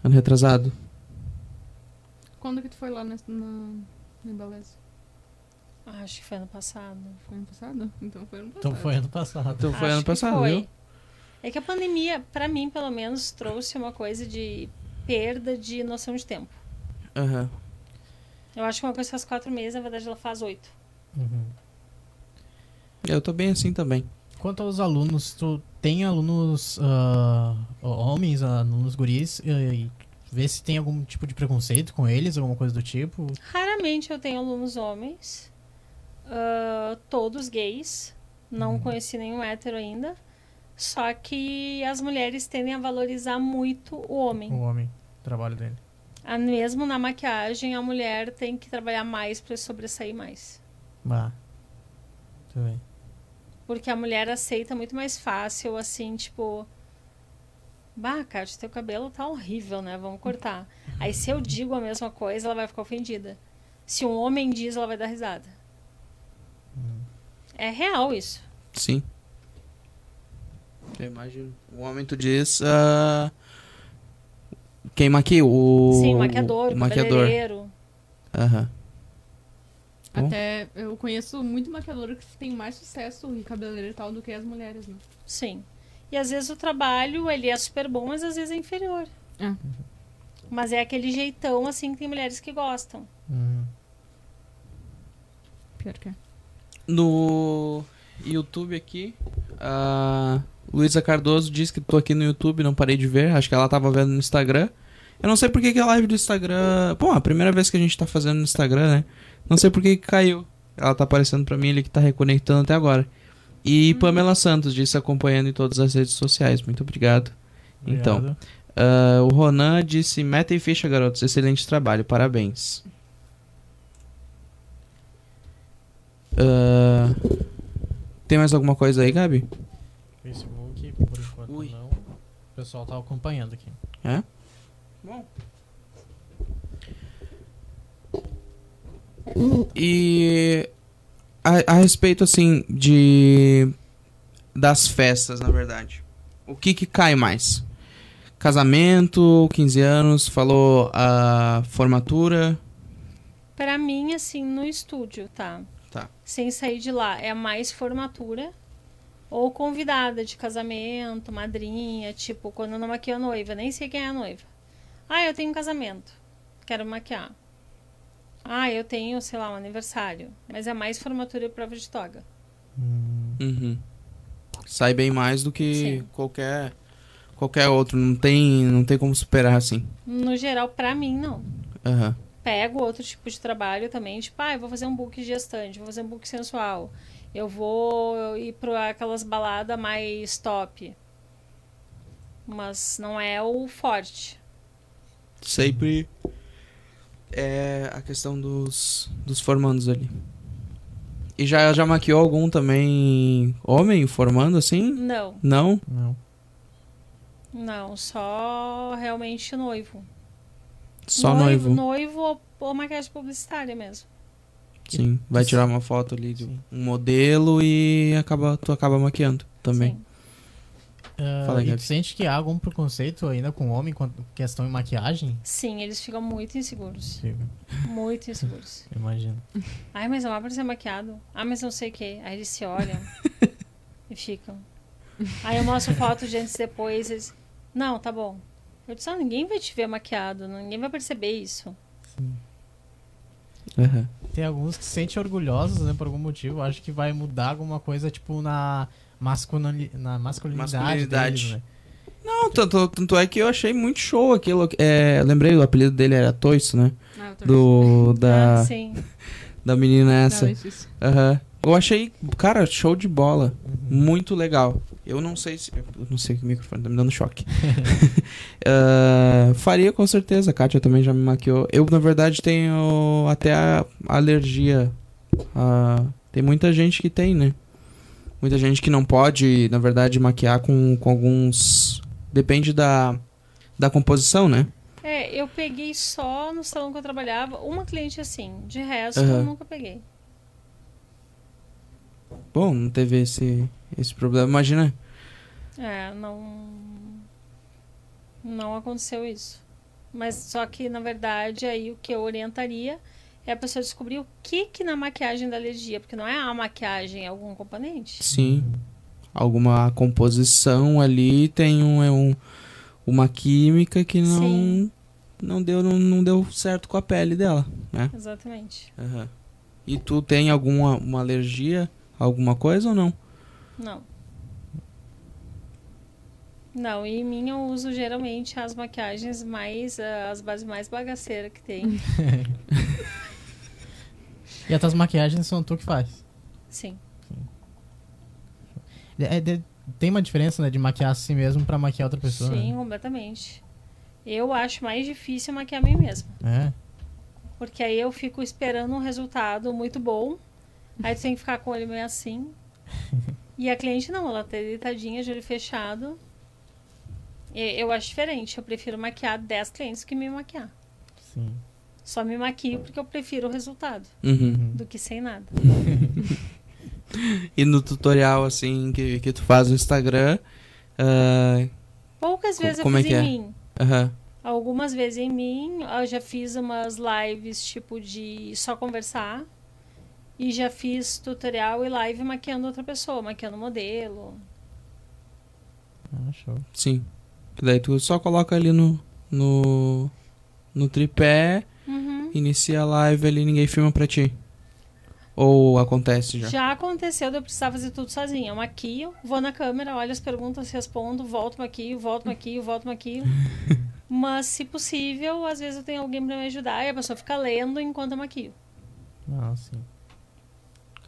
Ano retrasado? Quando que tu foi lá na, na, na? Ah, Acho que foi ano passado. Foi ano passado? Então foi ano passado. Então foi ano passado. Então foi Acho ano que passado, foi. viu? É que a pandemia, pra mim, pelo menos, trouxe uma coisa de perda de noção de tempo. Aham. Eu acho que uma coisa faz quatro meses, na verdade, ela faz oito. Uhum. Eu tô bem assim também. Quanto aos alunos, tu tem alunos ah, homens, alunos guris, e, e vê se tem algum tipo de preconceito com eles, alguma coisa do tipo? Raramente eu tenho alunos homens, ah, todos gays. Não conheci nenhum hétero ainda. Só que as mulheres tendem a valorizar muito o homem. O homem, o trabalho dele. Ah, Mesmo na maquiagem, a mulher tem que trabalhar mais para sobressair mais. Bah. Tudo bem. Porque a mulher aceita muito mais fácil, assim, tipo. Bah, Kátia, teu cabelo tá horrível, né? Vamos cortar. Aí se eu digo a mesma coisa, ela vai ficar ofendida. Se um homem diz, ela vai dar risada. É real isso. Sim. Eu imagino. O homem, tu diz. ah, Quem maquia? O. Sim, o maquiador, o o maquiador. cabeleireiro. Aham. Bom. Até eu conheço muito maquiadora que tem mais sucesso e cabeleireiro e tal do que as mulheres, né? Sim. E às vezes o trabalho, ele é super bom, mas às vezes é inferior. É. Mas é aquele jeitão, assim, que tem mulheres que gostam. Uhum. Pior que é. No YouTube aqui, a Luísa Cardoso diz que tô aqui no YouTube, não parei de ver. Acho que ela tava vendo no Instagram. Eu não sei por que, a live do Instagram. Bom, a primeira vez que a gente tá fazendo no Instagram, né? Não sei por que, caiu. Ela tá aparecendo pra mim ali que tá reconectando até agora. E Pamela Santos disse acompanhando em todas as redes sociais. Muito obrigado. Então, Obrigado. Ah, o Ronan disse: meta e ficha, garotos. Excelente trabalho, parabéns. Ah, tem mais alguma coisa aí, Gabi? Facebook, por enquanto Ui. não. O pessoal tá acompanhando aqui. É? Bom. E a, a respeito assim de das festas, na verdade. O que que cai mais? Casamento, 15 anos, falou a formatura. Pra mim, assim, no estúdio, tá? Tá. Sem sair de lá, é mais formatura ou convidada de casamento, madrinha, tipo, quando eu não maquio a noiva, nem sei quem é a noiva. Ah, eu tenho um casamento, quero maquiar. Ah, eu tenho, sei lá, um aniversário. Mas é mais formatura e prova de toga. Uhum. Sai bem mais do que Sim. qualquer qualquer outro, não tem não tem como superar assim. No geral, pra mim, não. Aham. pego outro tipo de trabalho também, tipo, ah, eu vou fazer um book gestante, vou fazer um book sensual, eu vou ir para aquelas baladas mais top. Mas não é o forte. Sempre é a questão dos, dos formandos ali. E já, já maquiou algum também homem formando assim? Não, Não? Não. não, só realmente noivo. Só noivo. Noivo ou, ou maquiagem publicitária mesmo. Sim. Vai tirar uma foto ali de Sim. um modelo e acaba, tu acaba maquiando também. Sim. Ah, Fala e Gabi. tu sente que há algum preconceito ainda com homem quanto questão em maquiagem? Sim, eles ficam muito inseguros. Sim, Muito inseguros. imagino. Ai, mas não vai parecer maquiado. Ah, mas não sei o que. Aí eles se olham e ficam. Aí eu mostro foto de antes e depois. Eles... Não, tá bom. Eu disse, ah, ninguém vai te ver maquiado. Ninguém vai perceber isso. Aham. Tem alguns que se sentem orgulhosos, né, por algum motivo. Acho que vai mudar alguma coisa, tipo, na, masculini na masculinidade, Masculinidade. deles, né? Não, tanto, tanto é que eu achei muito show aquilo. É, lembrei, o apelido dele era Toiço, né? Ah, eu tô Do, da, Ah, sim. da menina essa. Não, isso, isso. Aham. Eu achei, cara, show de bola. Uhum. Muito legal. Eu não sei se. Eu não sei que microfone tá me dando choque. Ah, faria com certeza. A Kátia também já me maquiou. Eu, na verdade, tenho até a alergia. a- tem muita gente que tem, né? Muita gente que não pode, na verdade, maquiar com, com alguns. Depende da, da composição, né? É, eu peguei só no salão que eu trabalhava uma cliente assim. De resto, Aham. eu nunca peguei. Bom, não teve esse, esse problema. Imagina. É, não. Não aconteceu isso. Mas só que, na verdade, aí o que eu orientaria é a pessoa descobrir o que que na maquiagem da alergia, porque não é a maquiagem, é algum componente. Sim. Alguma composição ali tem um, é um, uma química que não, Sim. não, deu, não, não deu certo com a pele dela, né? Exatamente. Aham. E tu tem alguma uma alergia alguma coisa ou não? Não. Não, e em mim eu uso geralmente as maquiagens mais. ah, as bases mais bagaceiras que tem. E as tuas maquiagens são tu que faz. Sim. É, de- tem uma diferença, né, de maquiar a si mesmo pra maquiar outra pessoa. Sim, né? completamente. Eu acho mais difícil maquiar a mim mesma. É. Porque aí eu fico esperando um resultado muito bom. Aí tu tem que ficar com o olho meio assim. E a cliente não, ela tá deitadinha, de olho fechado. E- Eu acho diferente. Eu prefiro maquiar 10 clientes que me maquiar. Sim. Só me maquio porque eu prefiro o resultado Uhum. do que sem nada. E no tutorial, assim, que, que tu faz no Instagram. ah, Poucas vezes como eu é fiz que em é? mim. Aham. Algumas vezes em mim. Eu já fiz umas lives tipo de só conversar. E já fiz tutorial e live maquiando outra pessoa, maquiando modelo. Ah, show. Sim. Que daí tu só coloca ali no, no, no tripé, Uhum. inicia a live ali ninguém filma pra ti. Ou acontece já? Já aconteceu de eu precisar fazer tudo sozinha. Eu maquio, vou na câmera, olho as perguntas, respondo, volto, maquio, volto, maquio, volto, maquio. Mas, se possível, às vezes eu tenho alguém pra me ajudar e a pessoa fica lendo enquanto eu maquio. Ah, sim.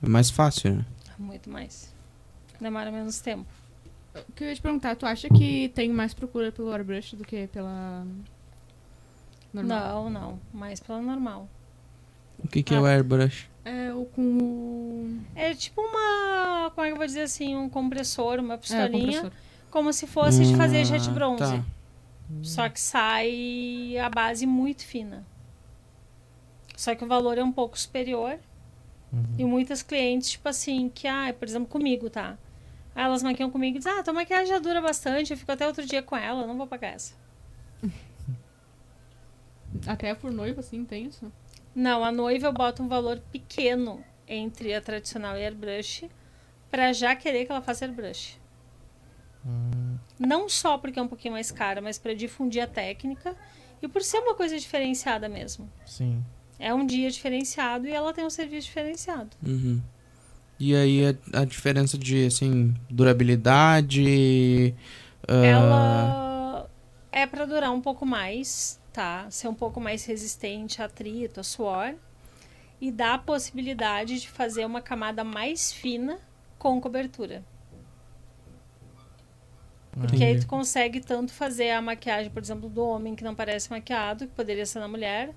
É mais fácil, né? Muito mais. Demora menos tempo. O que eu ia te perguntar, tu acha que tem mais procura pelo airbrush do que pela. Normal? Não, não. Mais pela normal. O que, que é o airbrush? É, o com o. É tipo uma. Como é que eu vou dizer assim? Um compressor, uma É, pistolinha. compressor. como se fosse de fazer Ah, jet bronze. tá. Só que sai a base muito fina. Só que o valor é um pouco superior. Uhum. E muitas clientes, tipo assim, que, ah, por exemplo, comigo, tá? Aí elas maquiam comigo e dizem, ah, tua maquiagem já dura bastante, eu fico até outro dia com ela, não vou pagar essa. Até por noiva, assim, tem isso? Não, a noiva eu boto um valor pequeno entre a tradicional e a airbrush pra já querer que ela faça airbrush. Hum, Não só porque é um pouquinho mais cara, mas pra difundir a técnica e por ser uma coisa diferenciada mesmo. sim. É um dia diferenciado e ela tem um serviço diferenciado. Uhum. E aí a, a diferença de, assim, durabilidade... ah, Ela é pra durar um pouco mais, tá? Ser um pouco mais resistente a atrito, a suor. E dá a possibilidade de fazer uma camada mais fina com cobertura. Porque aí tu consegue tanto fazer a maquiagem, por exemplo, do homem que não parece maquiado, que poderia ser na mulher,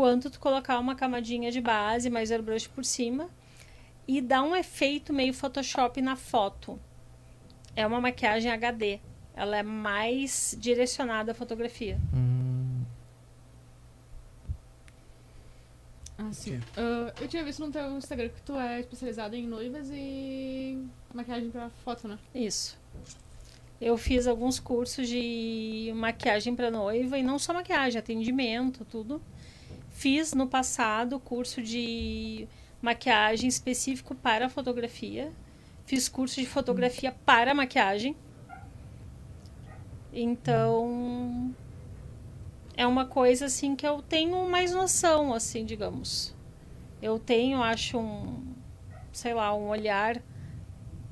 quanto tu colocar uma camadinha de base, mais airbrush por cima, e dá um efeito meio Photoshop na foto. É uma maquiagem HD. Ela é mais direcionada à fotografia. Hum, Ah, sim. Ah, eu tinha visto no teu Instagram que tu é especializada em noivas e maquiagem pra foto, né? Isso. Eu fiz alguns cursos de maquiagem para noiva e não só maquiagem, atendimento, tudo. Fiz no passado curso de maquiagem específico para fotografia. Fiz curso de fotografia para maquiagem. Então, é uma coisa assim que eu tenho mais noção, assim, digamos. Eu tenho, acho um, sei lá, um olhar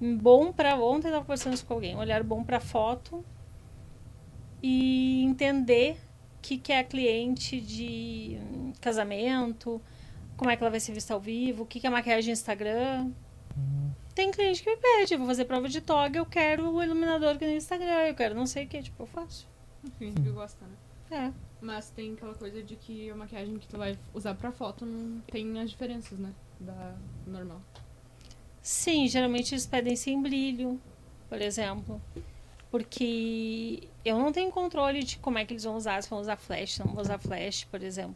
bom para ontem eu tava conversando com alguém, um olhar bom para foto e entender que que é cliente de hum, casamento, como é que ela vai ser vista ao vivo, o que que é maquiagem Instagram. Tem cliente que me pede, eu vou fazer prova de toga, eu quero o iluminador que no Instagram, eu quero não sei o que, tipo, eu faço. Enfim, que gosta, né? É. Mas tem aquela coisa de que a maquiagem que tu vai usar pra foto não tem as diferenças, né? Da normal. Sim, geralmente eles pedem sem brilho, por exemplo. Porque eu não tenho controle de como é que eles vão usar, se vão usar flash, se não vão usar flash, por exemplo.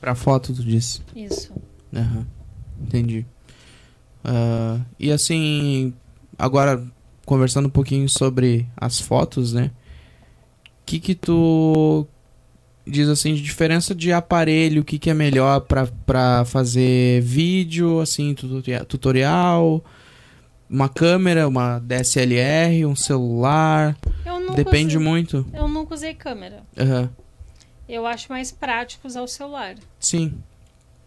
Pra foto, tu disse. Isso. Aham. Entendi. Ah, e assim, agora conversando um pouquinho sobre as fotos, né? O que que tu diz assim de diferença de aparelho, o que que é melhor pra, pra fazer vídeo, assim, tutoria- tutorial, uma câmera, uma DSLR, um celular, Eu nunca depende usei, muito. Eu nunca usei câmera. Aham. Eu acho mais prático usar o celular. Sim.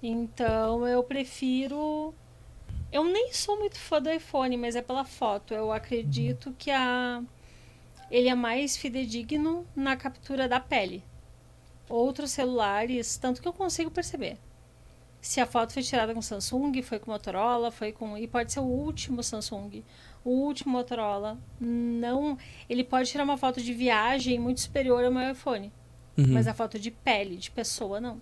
Então eu prefiro. Eu nem sou muito fã do iPhone, mas é pela foto. Eu acredito que a ele é mais fidedigno na captura da pele. Outros celulares, tanto que eu consigo perceber. Se a foto foi tirada com Samsung, foi com Motorola, foi com. E pode ser o último Samsung, o último Motorola. Não. Ele pode tirar uma foto de viagem muito superior ao meu iPhone. Uhum. Mas a foto de pele, de pessoa, não.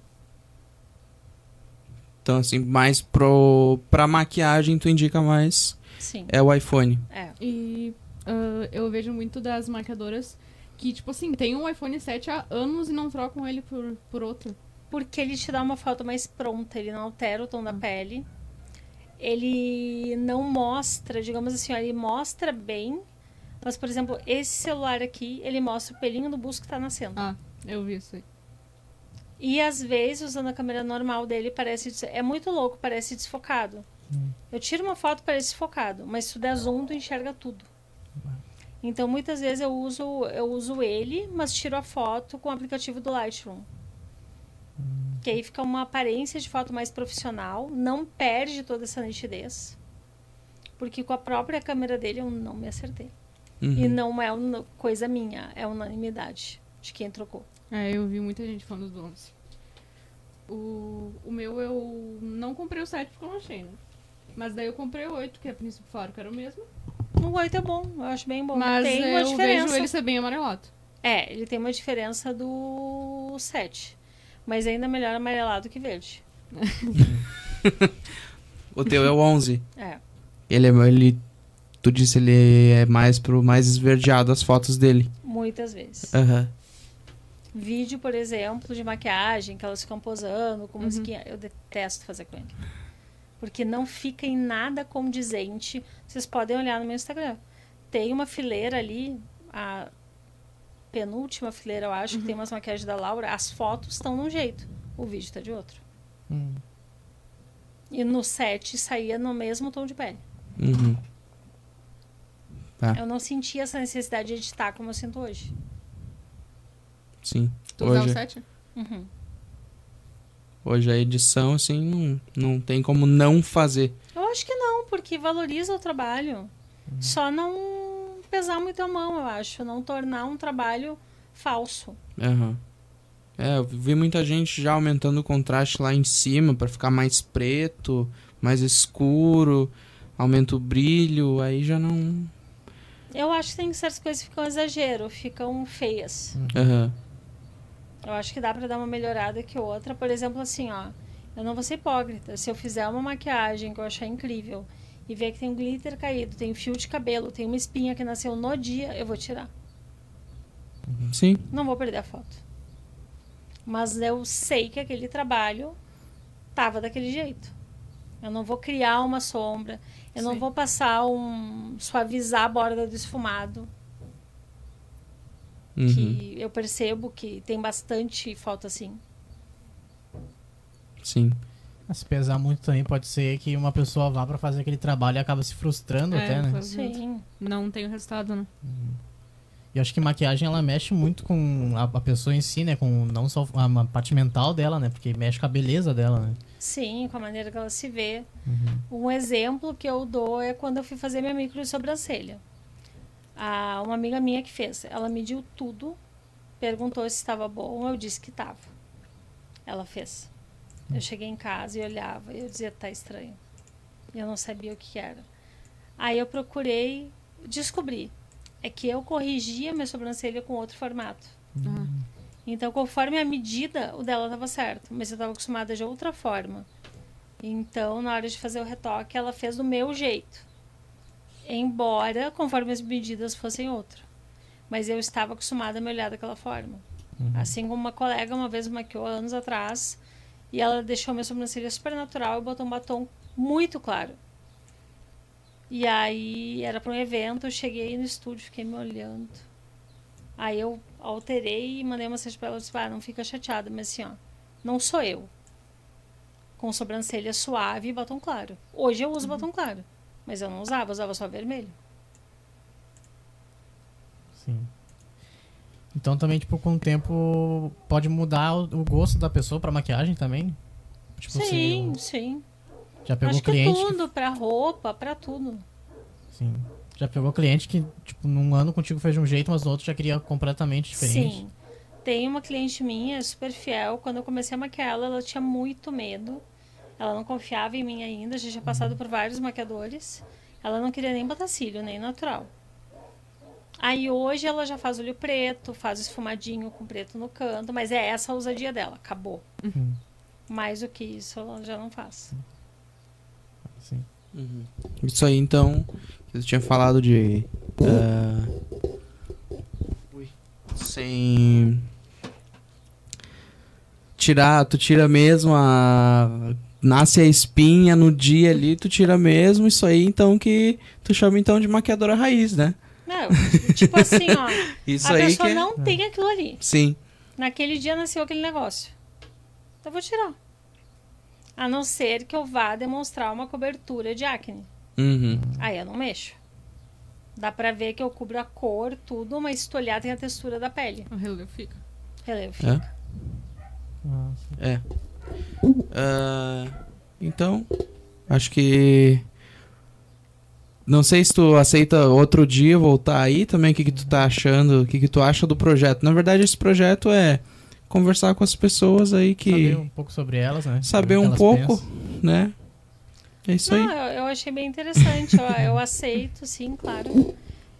Então assim, mais pro pra maquiagem tu indica mais Sim. é o iPhone. É. E ah, eu vejo muito das maquiadoras que, tipo assim, tem um iPhone 7 há anos e não trocam ele por, por outro. Porque ele te dá uma foto mais pronta, ele não altera o tom da pele. Ele não mostra, digamos assim, ele mostra bem. Mas, por exemplo, esse celular aqui, ele mostra o pelinho do busto que tá nascendo. Ah, eu vi isso aí. E às vezes, usando a câmera normal dele, parece. É muito louco, parece desfocado. Hum. Eu tiro uma foto, parece desfocado, mas se tu der zoom, tu enxerga tudo. Então, muitas vezes eu uso, eu uso ele, mas tiro a foto com o aplicativo do Lightroom. Que aí fica uma aparência de foto mais profissional, não perde toda essa nitidez. Porque com a própria câmera dele eu não me acertei. Uhum. E não é uma coisa minha, é unanimidade de quem trocou. É, eu vi muita gente falando do 11. O, o meu eu não comprei o 7 porque eu não achei, né? Mas daí eu comprei o 8, que a princípio falaram que era o mesmo. O 8 é bom, eu acho bem bom. Mas tem uma eu diferença. vejo ele ser bem amarelado. É, ele tem uma diferença do 7. Mas ainda melhor amarelado que verde. o teu é o 11. É. Ele, é, ele tu disse ele é mais pro mais esverdeado as fotos dele. Muitas vezes. Aham. Uhum vídeo, por exemplo, de maquiagem, que elas ficam posando com uhum. musiquinha. Eu detesto fazer com ele. Porque não fica em nada condizente. Vocês podem olhar no meu Instagram. Tem uma fileira ali, a penúltima fileira, eu acho, uhum. que tem umas maquiagens da Laura. As fotos estão de um jeito, o vídeo está de outro. Uhum. E no set saía no mesmo tom de pele. Uhum. Tá. Eu não sentia essa necessidade de editar como eu sinto hoje. Sim. Tu hoje... usar o 7? Uhum. Hoje a edição, assim, não, não tem como não fazer. Eu acho que não, porque valoriza o trabalho. Uhum. Só não pesar muito a mão, eu acho. Não tornar um trabalho falso. Uhum. É, eu vi muita gente já aumentando o contraste lá em cima para ficar mais preto, mais escuro, aumenta o brilho, aí já não. Eu acho que tem certas coisas que ficam exagero, ficam feias. Uhum. Eu acho que dá para dar uma melhorada que outra. Por exemplo, assim, ó. Eu não vou ser hipócrita. Se eu fizer uma maquiagem que eu achar incrível e ver que tem um glitter caído, tem um fio de cabelo, tem uma espinha que nasceu no dia, eu vou tirar. Sim. Não vou perder a foto. Mas eu sei que aquele trabalho tava daquele jeito. Eu não vou criar uma sombra. Eu Sim. não vou passar um. suavizar a borda do esfumado uhum. que eu percebo que tem bastante falta assim. Sim. Se pesar muito também, pode ser que uma pessoa vá para fazer aquele trabalho e acaba se frustrando é, até, né? Sim. Não tem o resultado, né? Uhum. E acho que maquiagem ela mexe muito com a, a, pessoa em si, né? Com não só a, a, parte mental dela, né? Porque mexe com a beleza dela, né? Sim, com a maneira que ela se vê. Uhum. Um exemplo que eu dou é quando eu fui fazer minha micro sobrancelha a, uma amiga minha que fez. Ela mediu tudo, perguntou se estava bom, eu disse que estava. Ela fez. Eu cheguei em casa e olhava, e eu dizia, tá estranho. Eu não sabia o que era. Aí eu procurei, descobri. É que eu corrigia minha sobrancelha com outro formato. Uhum. Então, conforme a medida, o dela estava certo. Mas eu estava acostumada de outra forma. Então, na hora de fazer o retoque, ela fez do meu jeito embora conforme as medidas fossem outro. Mas eu estava acostumada a me olhar daquela forma. Uhum. Assim como uma colega uma vez maquiou anos atrás e ela deixou minha sobrancelha super natural e botou um batom muito claro. E aí era para um evento, eu cheguei no estúdio, fiquei me olhando. Aí eu alterei e mandei uma mensagem para ela, disse, ah, não fica chateada, mas assim, ó, não sou eu. Com sobrancelha suave e batom claro. Hoje eu uso uhum. batom claro. Mas eu não usava, usava só vermelho. Sim. Então também, tipo, com o tempo pode mudar o, o gosto da pessoa pra maquiagem também? Tipo, sim, sim. Já pegou Acho cliente. Que tudo, que... pra roupa, pra tudo. Sim. Já pegou cliente que, tipo, num ano contigo fez de um jeito, mas no outro já queria completamente diferente. Sim. Tem uma cliente minha, super fiel. Quando eu comecei a maquiar ela, ela tinha muito medo. Ela não confiava em mim ainda, já tinha passado por vários maquiadores. Ela não queria nem botar cílio, nem natural. Aí hoje ela já faz olho preto, faz esfumadinho com preto no canto, mas é essa a ousadia dela, acabou. Uhum. Mais do que isso ela já não faz. Sim. Uhum. Isso aí então, eu tinha falado de. Uh, sem. Tirar, tu tira mesmo a nasce a espinha no dia ali, tu tira mesmo isso aí, então que tu chama então de maquiadora raiz, né? Não, tipo assim, ó. isso a aí pessoa que... não tem aquilo ali. Sim. Naquele dia nasceu aquele negócio. eu vou tirar. A não ser que eu vá demonstrar uma cobertura de acne. Uhum. Aí eu não mexo. Dá pra ver que eu cubro a cor, tudo, mas se tu olhar tem a textura da pele. O relevo fica. Relevo fica. Ah, É. Ah, então, acho que. Não sei se tu aceita outro dia voltar aí também, o que, que tu tá achando, o que, que tu acha do projeto. Na verdade, esse projeto é conversar com as pessoas aí que. Saber um pouco sobre elas, né? Saber um pouco, pensam. né? É isso aí. Não, eu, eu achei bem interessante. eu, eu aceito, sim, claro.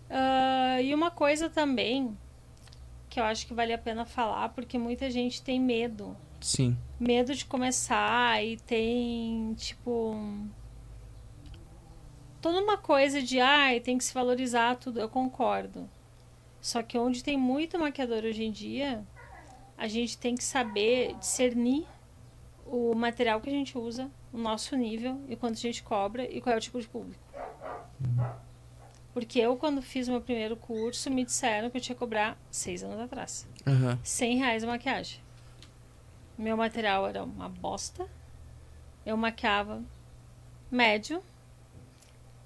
Ah, e uma coisa também que eu acho que vale a pena falar, porque muita gente tem medo. Sim. Medo de começar e tem, tipo. Toda uma coisa de, ai, tem que se valorizar tudo. Eu concordo. Só que onde tem muito maquiador hoje em dia, a gente tem que saber discernir o material que a gente usa, o nosso nível e quanto a gente cobra e qual é o tipo de público. Porque eu, quando fiz meu primeiro curso, me disseram que eu tinha que cobrar seis anos atrás. Aham. 100 reais a maquiagem. Meu material era uma bosta. Eu maquiava médio.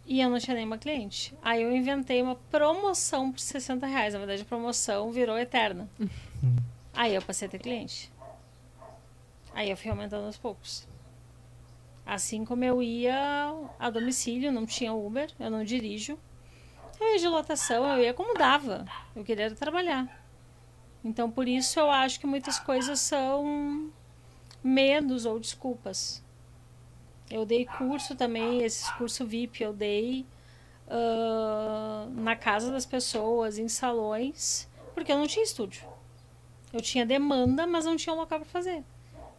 E eu não tinha nenhuma cliente. Aí eu inventei uma promoção por 60 reais. Na verdade, a promoção virou eterna. Aí eu passei a ter cliente. Aí eu fui aumentando aos poucos. Assim como eu ia a domicílio, não tinha Uber, eu não dirijo. Eu ia de lotação, eu ia como dava. Eu queria trabalhar. Então, por isso eu acho que muitas coisas são medos ou desculpas. Eu dei curso também, esses cursos VIP eu dei ah, na casa das pessoas, em salões, porque eu não tinha estúdio. Eu tinha demanda, mas não tinha um local para fazer.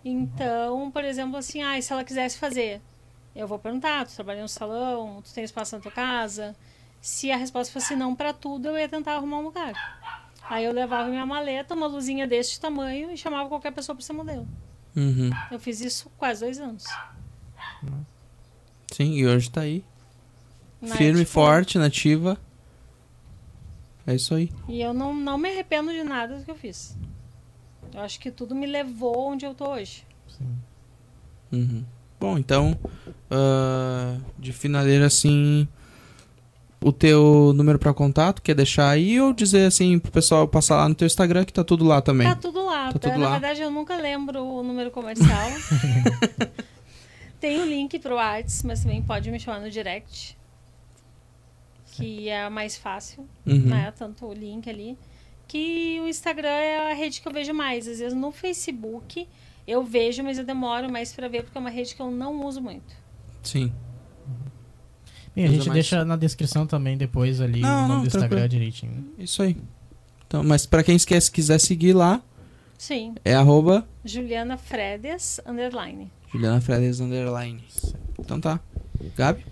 Então, por exemplo, assim, ah, se ela quisesse fazer, eu vou perguntar, tu trabalha no salão, tu tem espaço na tua casa? Se a resposta fosse não para tudo, eu ia tentar arrumar um lugar. Aí eu levava minha maleta, uma luzinha deste tamanho e chamava qualquer pessoa para ser modelo. Uhum. Eu fiz isso quase dois anos. Sim, e hoje tá aí. Na Firme, Expo. forte, nativa. É isso aí. E eu não, não me arrependo de nada do que eu fiz. Eu acho que tudo me levou onde eu tô hoje. Sim. Uhum. Bom, então, ah, de finaleira assim, o teu número pra contato, quer deixar aí ou dizer assim pro pessoal passar lá no teu Instagram que tá tudo lá também? Tá tudo lá. Tá tudo Na lá. verdade, eu nunca lembro o número comercial. Tem o link pro Arts, mas também pode me chamar no direct. Que é mais fácil, Uhum. né? Tanto o link ali. Que o Instagram é a rede que eu vejo mais. Às vezes no Facebook eu vejo, mas eu demoro mais pra ver, porque é uma rede que eu não uso muito. Sim. Bem, a gente mais. deixa na descrição também depois ali Não, o nome não, do Instagram tranquilo. direitinho. Isso aí. Então, mas pra quem esquece, quiser seguir lá, Sim. é arroba Juliana Fredes, underline. Juliana Fredes Underline. Então tá. Gabi?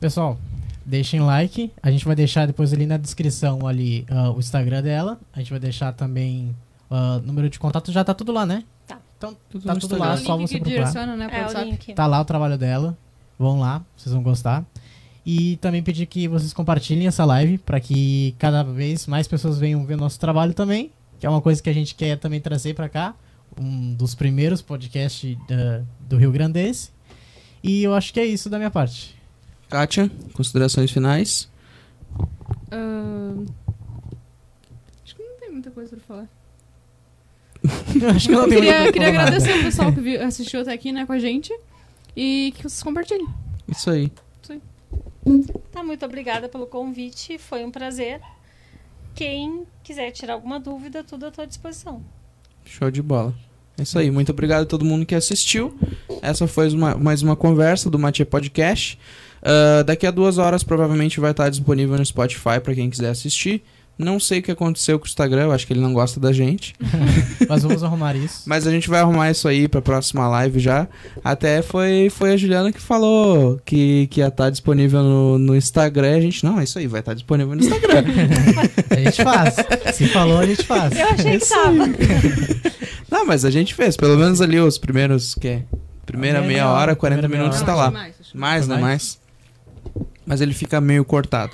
Pessoal, deixem like. A gente vai deixar depois ali na descrição ali ah, o Instagram dela. A gente vai deixar também o número de contato. Já tá tudo lá, né? Tá. Então Tudo tá tudo Instagram. lá, o só link você que procurar. direciona, né, É o WhatsApp. link. Tá lá o trabalho dela. Vão lá, vocês vão gostar. E também pedir que vocês compartilhem essa live para que cada vez mais pessoas venham ver o nosso trabalho também, que é uma coisa que a gente quer também trazer para cá, um dos primeiros podcasts da- do Rio Grandense. E eu acho que é isso da minha parte. Kátia, considerações finais? Ah, Acho que não tem muita coisa pra falar. Acho que não Eu tem queria, muito queria pra falar nada. agradecer o pessoal que viu- assistiu até aqui, né, com a gente. E que vocês compartilhem. Isso aí. Tá, muito obrigada pelo convite. Foi um prazer. Quem quiser tirar alguma dúvida, tudo à tua disposição. Show de bola. É isso aí. Muito obrigado a todo mundo que assistiu. Essa foi uma- mais uma conversa do Matia Podcast. Ah, daqui a duas horas provavelmente vai estar disponível no Spotify para quem quiser assistir. Não sei o que aconteceu com o Instagram, eu acho que ele não gosta da gente. Mas vamos arrumar isso. Mas a gente vai arrumar isso aí pra próxima live já. Até foi, foi a Juliana que falou que, que ia estar disponível no, no Instagram. A gente, não, é isso aí, vai estar disponível no Instagram. A gente faz. Se falou, a gente faz. Eu achei que tava. não, mas a gente fez, pelo menos ali os primeiros, que é? Primeira Meia meia hora, hora, 40 primeira meia minutos hora. tá lá. Mais, acho. Mais, né? Mais? Mais. Mas ele fica meio cortado.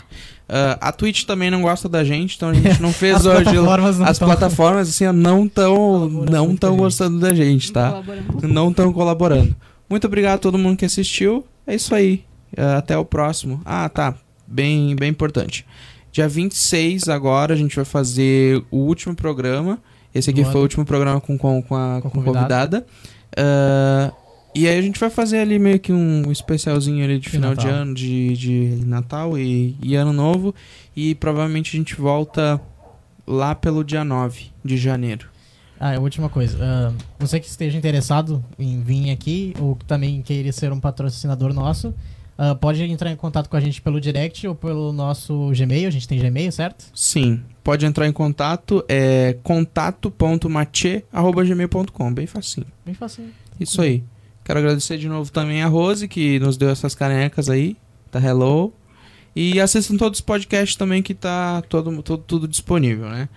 Uh, a Twitch também não gosta da gente, então a gente não fez as hoje. Plataformas não as tão... plataformas assim não estão não tão gostando da gente, tá? Não estão colaborando. Muito obrigado a todo mundo que assistiu. É isso aí. Uh, até o próximo. Ah, tá. Bem, bem importante. Dia 26 agora a gente vai fazer o último programa. Esse aqui foi o último programa com, com, com a com convidada. Uh, e aí a gente vai fazer ali meio que um especialzinho ali de, de final Natal. de ano, de, de Natal e, e Ano Novo. E provavelmente a gente volta lá pelo dia 9 de janeiro. Ah, a última coisa. Uh, você que esteja interessado em vir aqui, ou também queira ser um patrocinador nosso, uh, pode entrar em contato com a gente pelo direct ou pelo nosso Gmail. A gente tem Gmail, certo? Sim. Pode entrar em contato, é contato.matê.gmail.com. Bem facinho. Bem facinho. Isso aí. Quero agradecer de novo também a Rose, que nos deu essas canecas aí, da Hello. E assistam todos os podcasts também, que tá todo, todo, tudo disponível, né?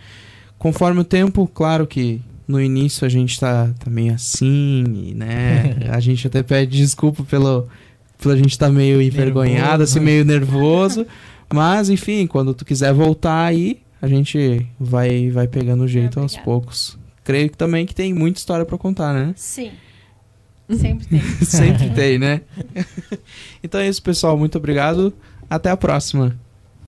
Conforme o tempo, claro que no início a gente tá, tá meio assim, né? a gente até pede desculpa pelo, pelo a gente tá meio envergonhado, assim, meio nervoso. Mas, enfim, quando tu quiser voltar aí, a gente vai, vai pegando o jeito aos poucos. Creio que também que tem muita história para contar, né? Sim. Sempre tem. Sempre tem, né? então é isso, pessoal. Muito obrigado. Até a próxima.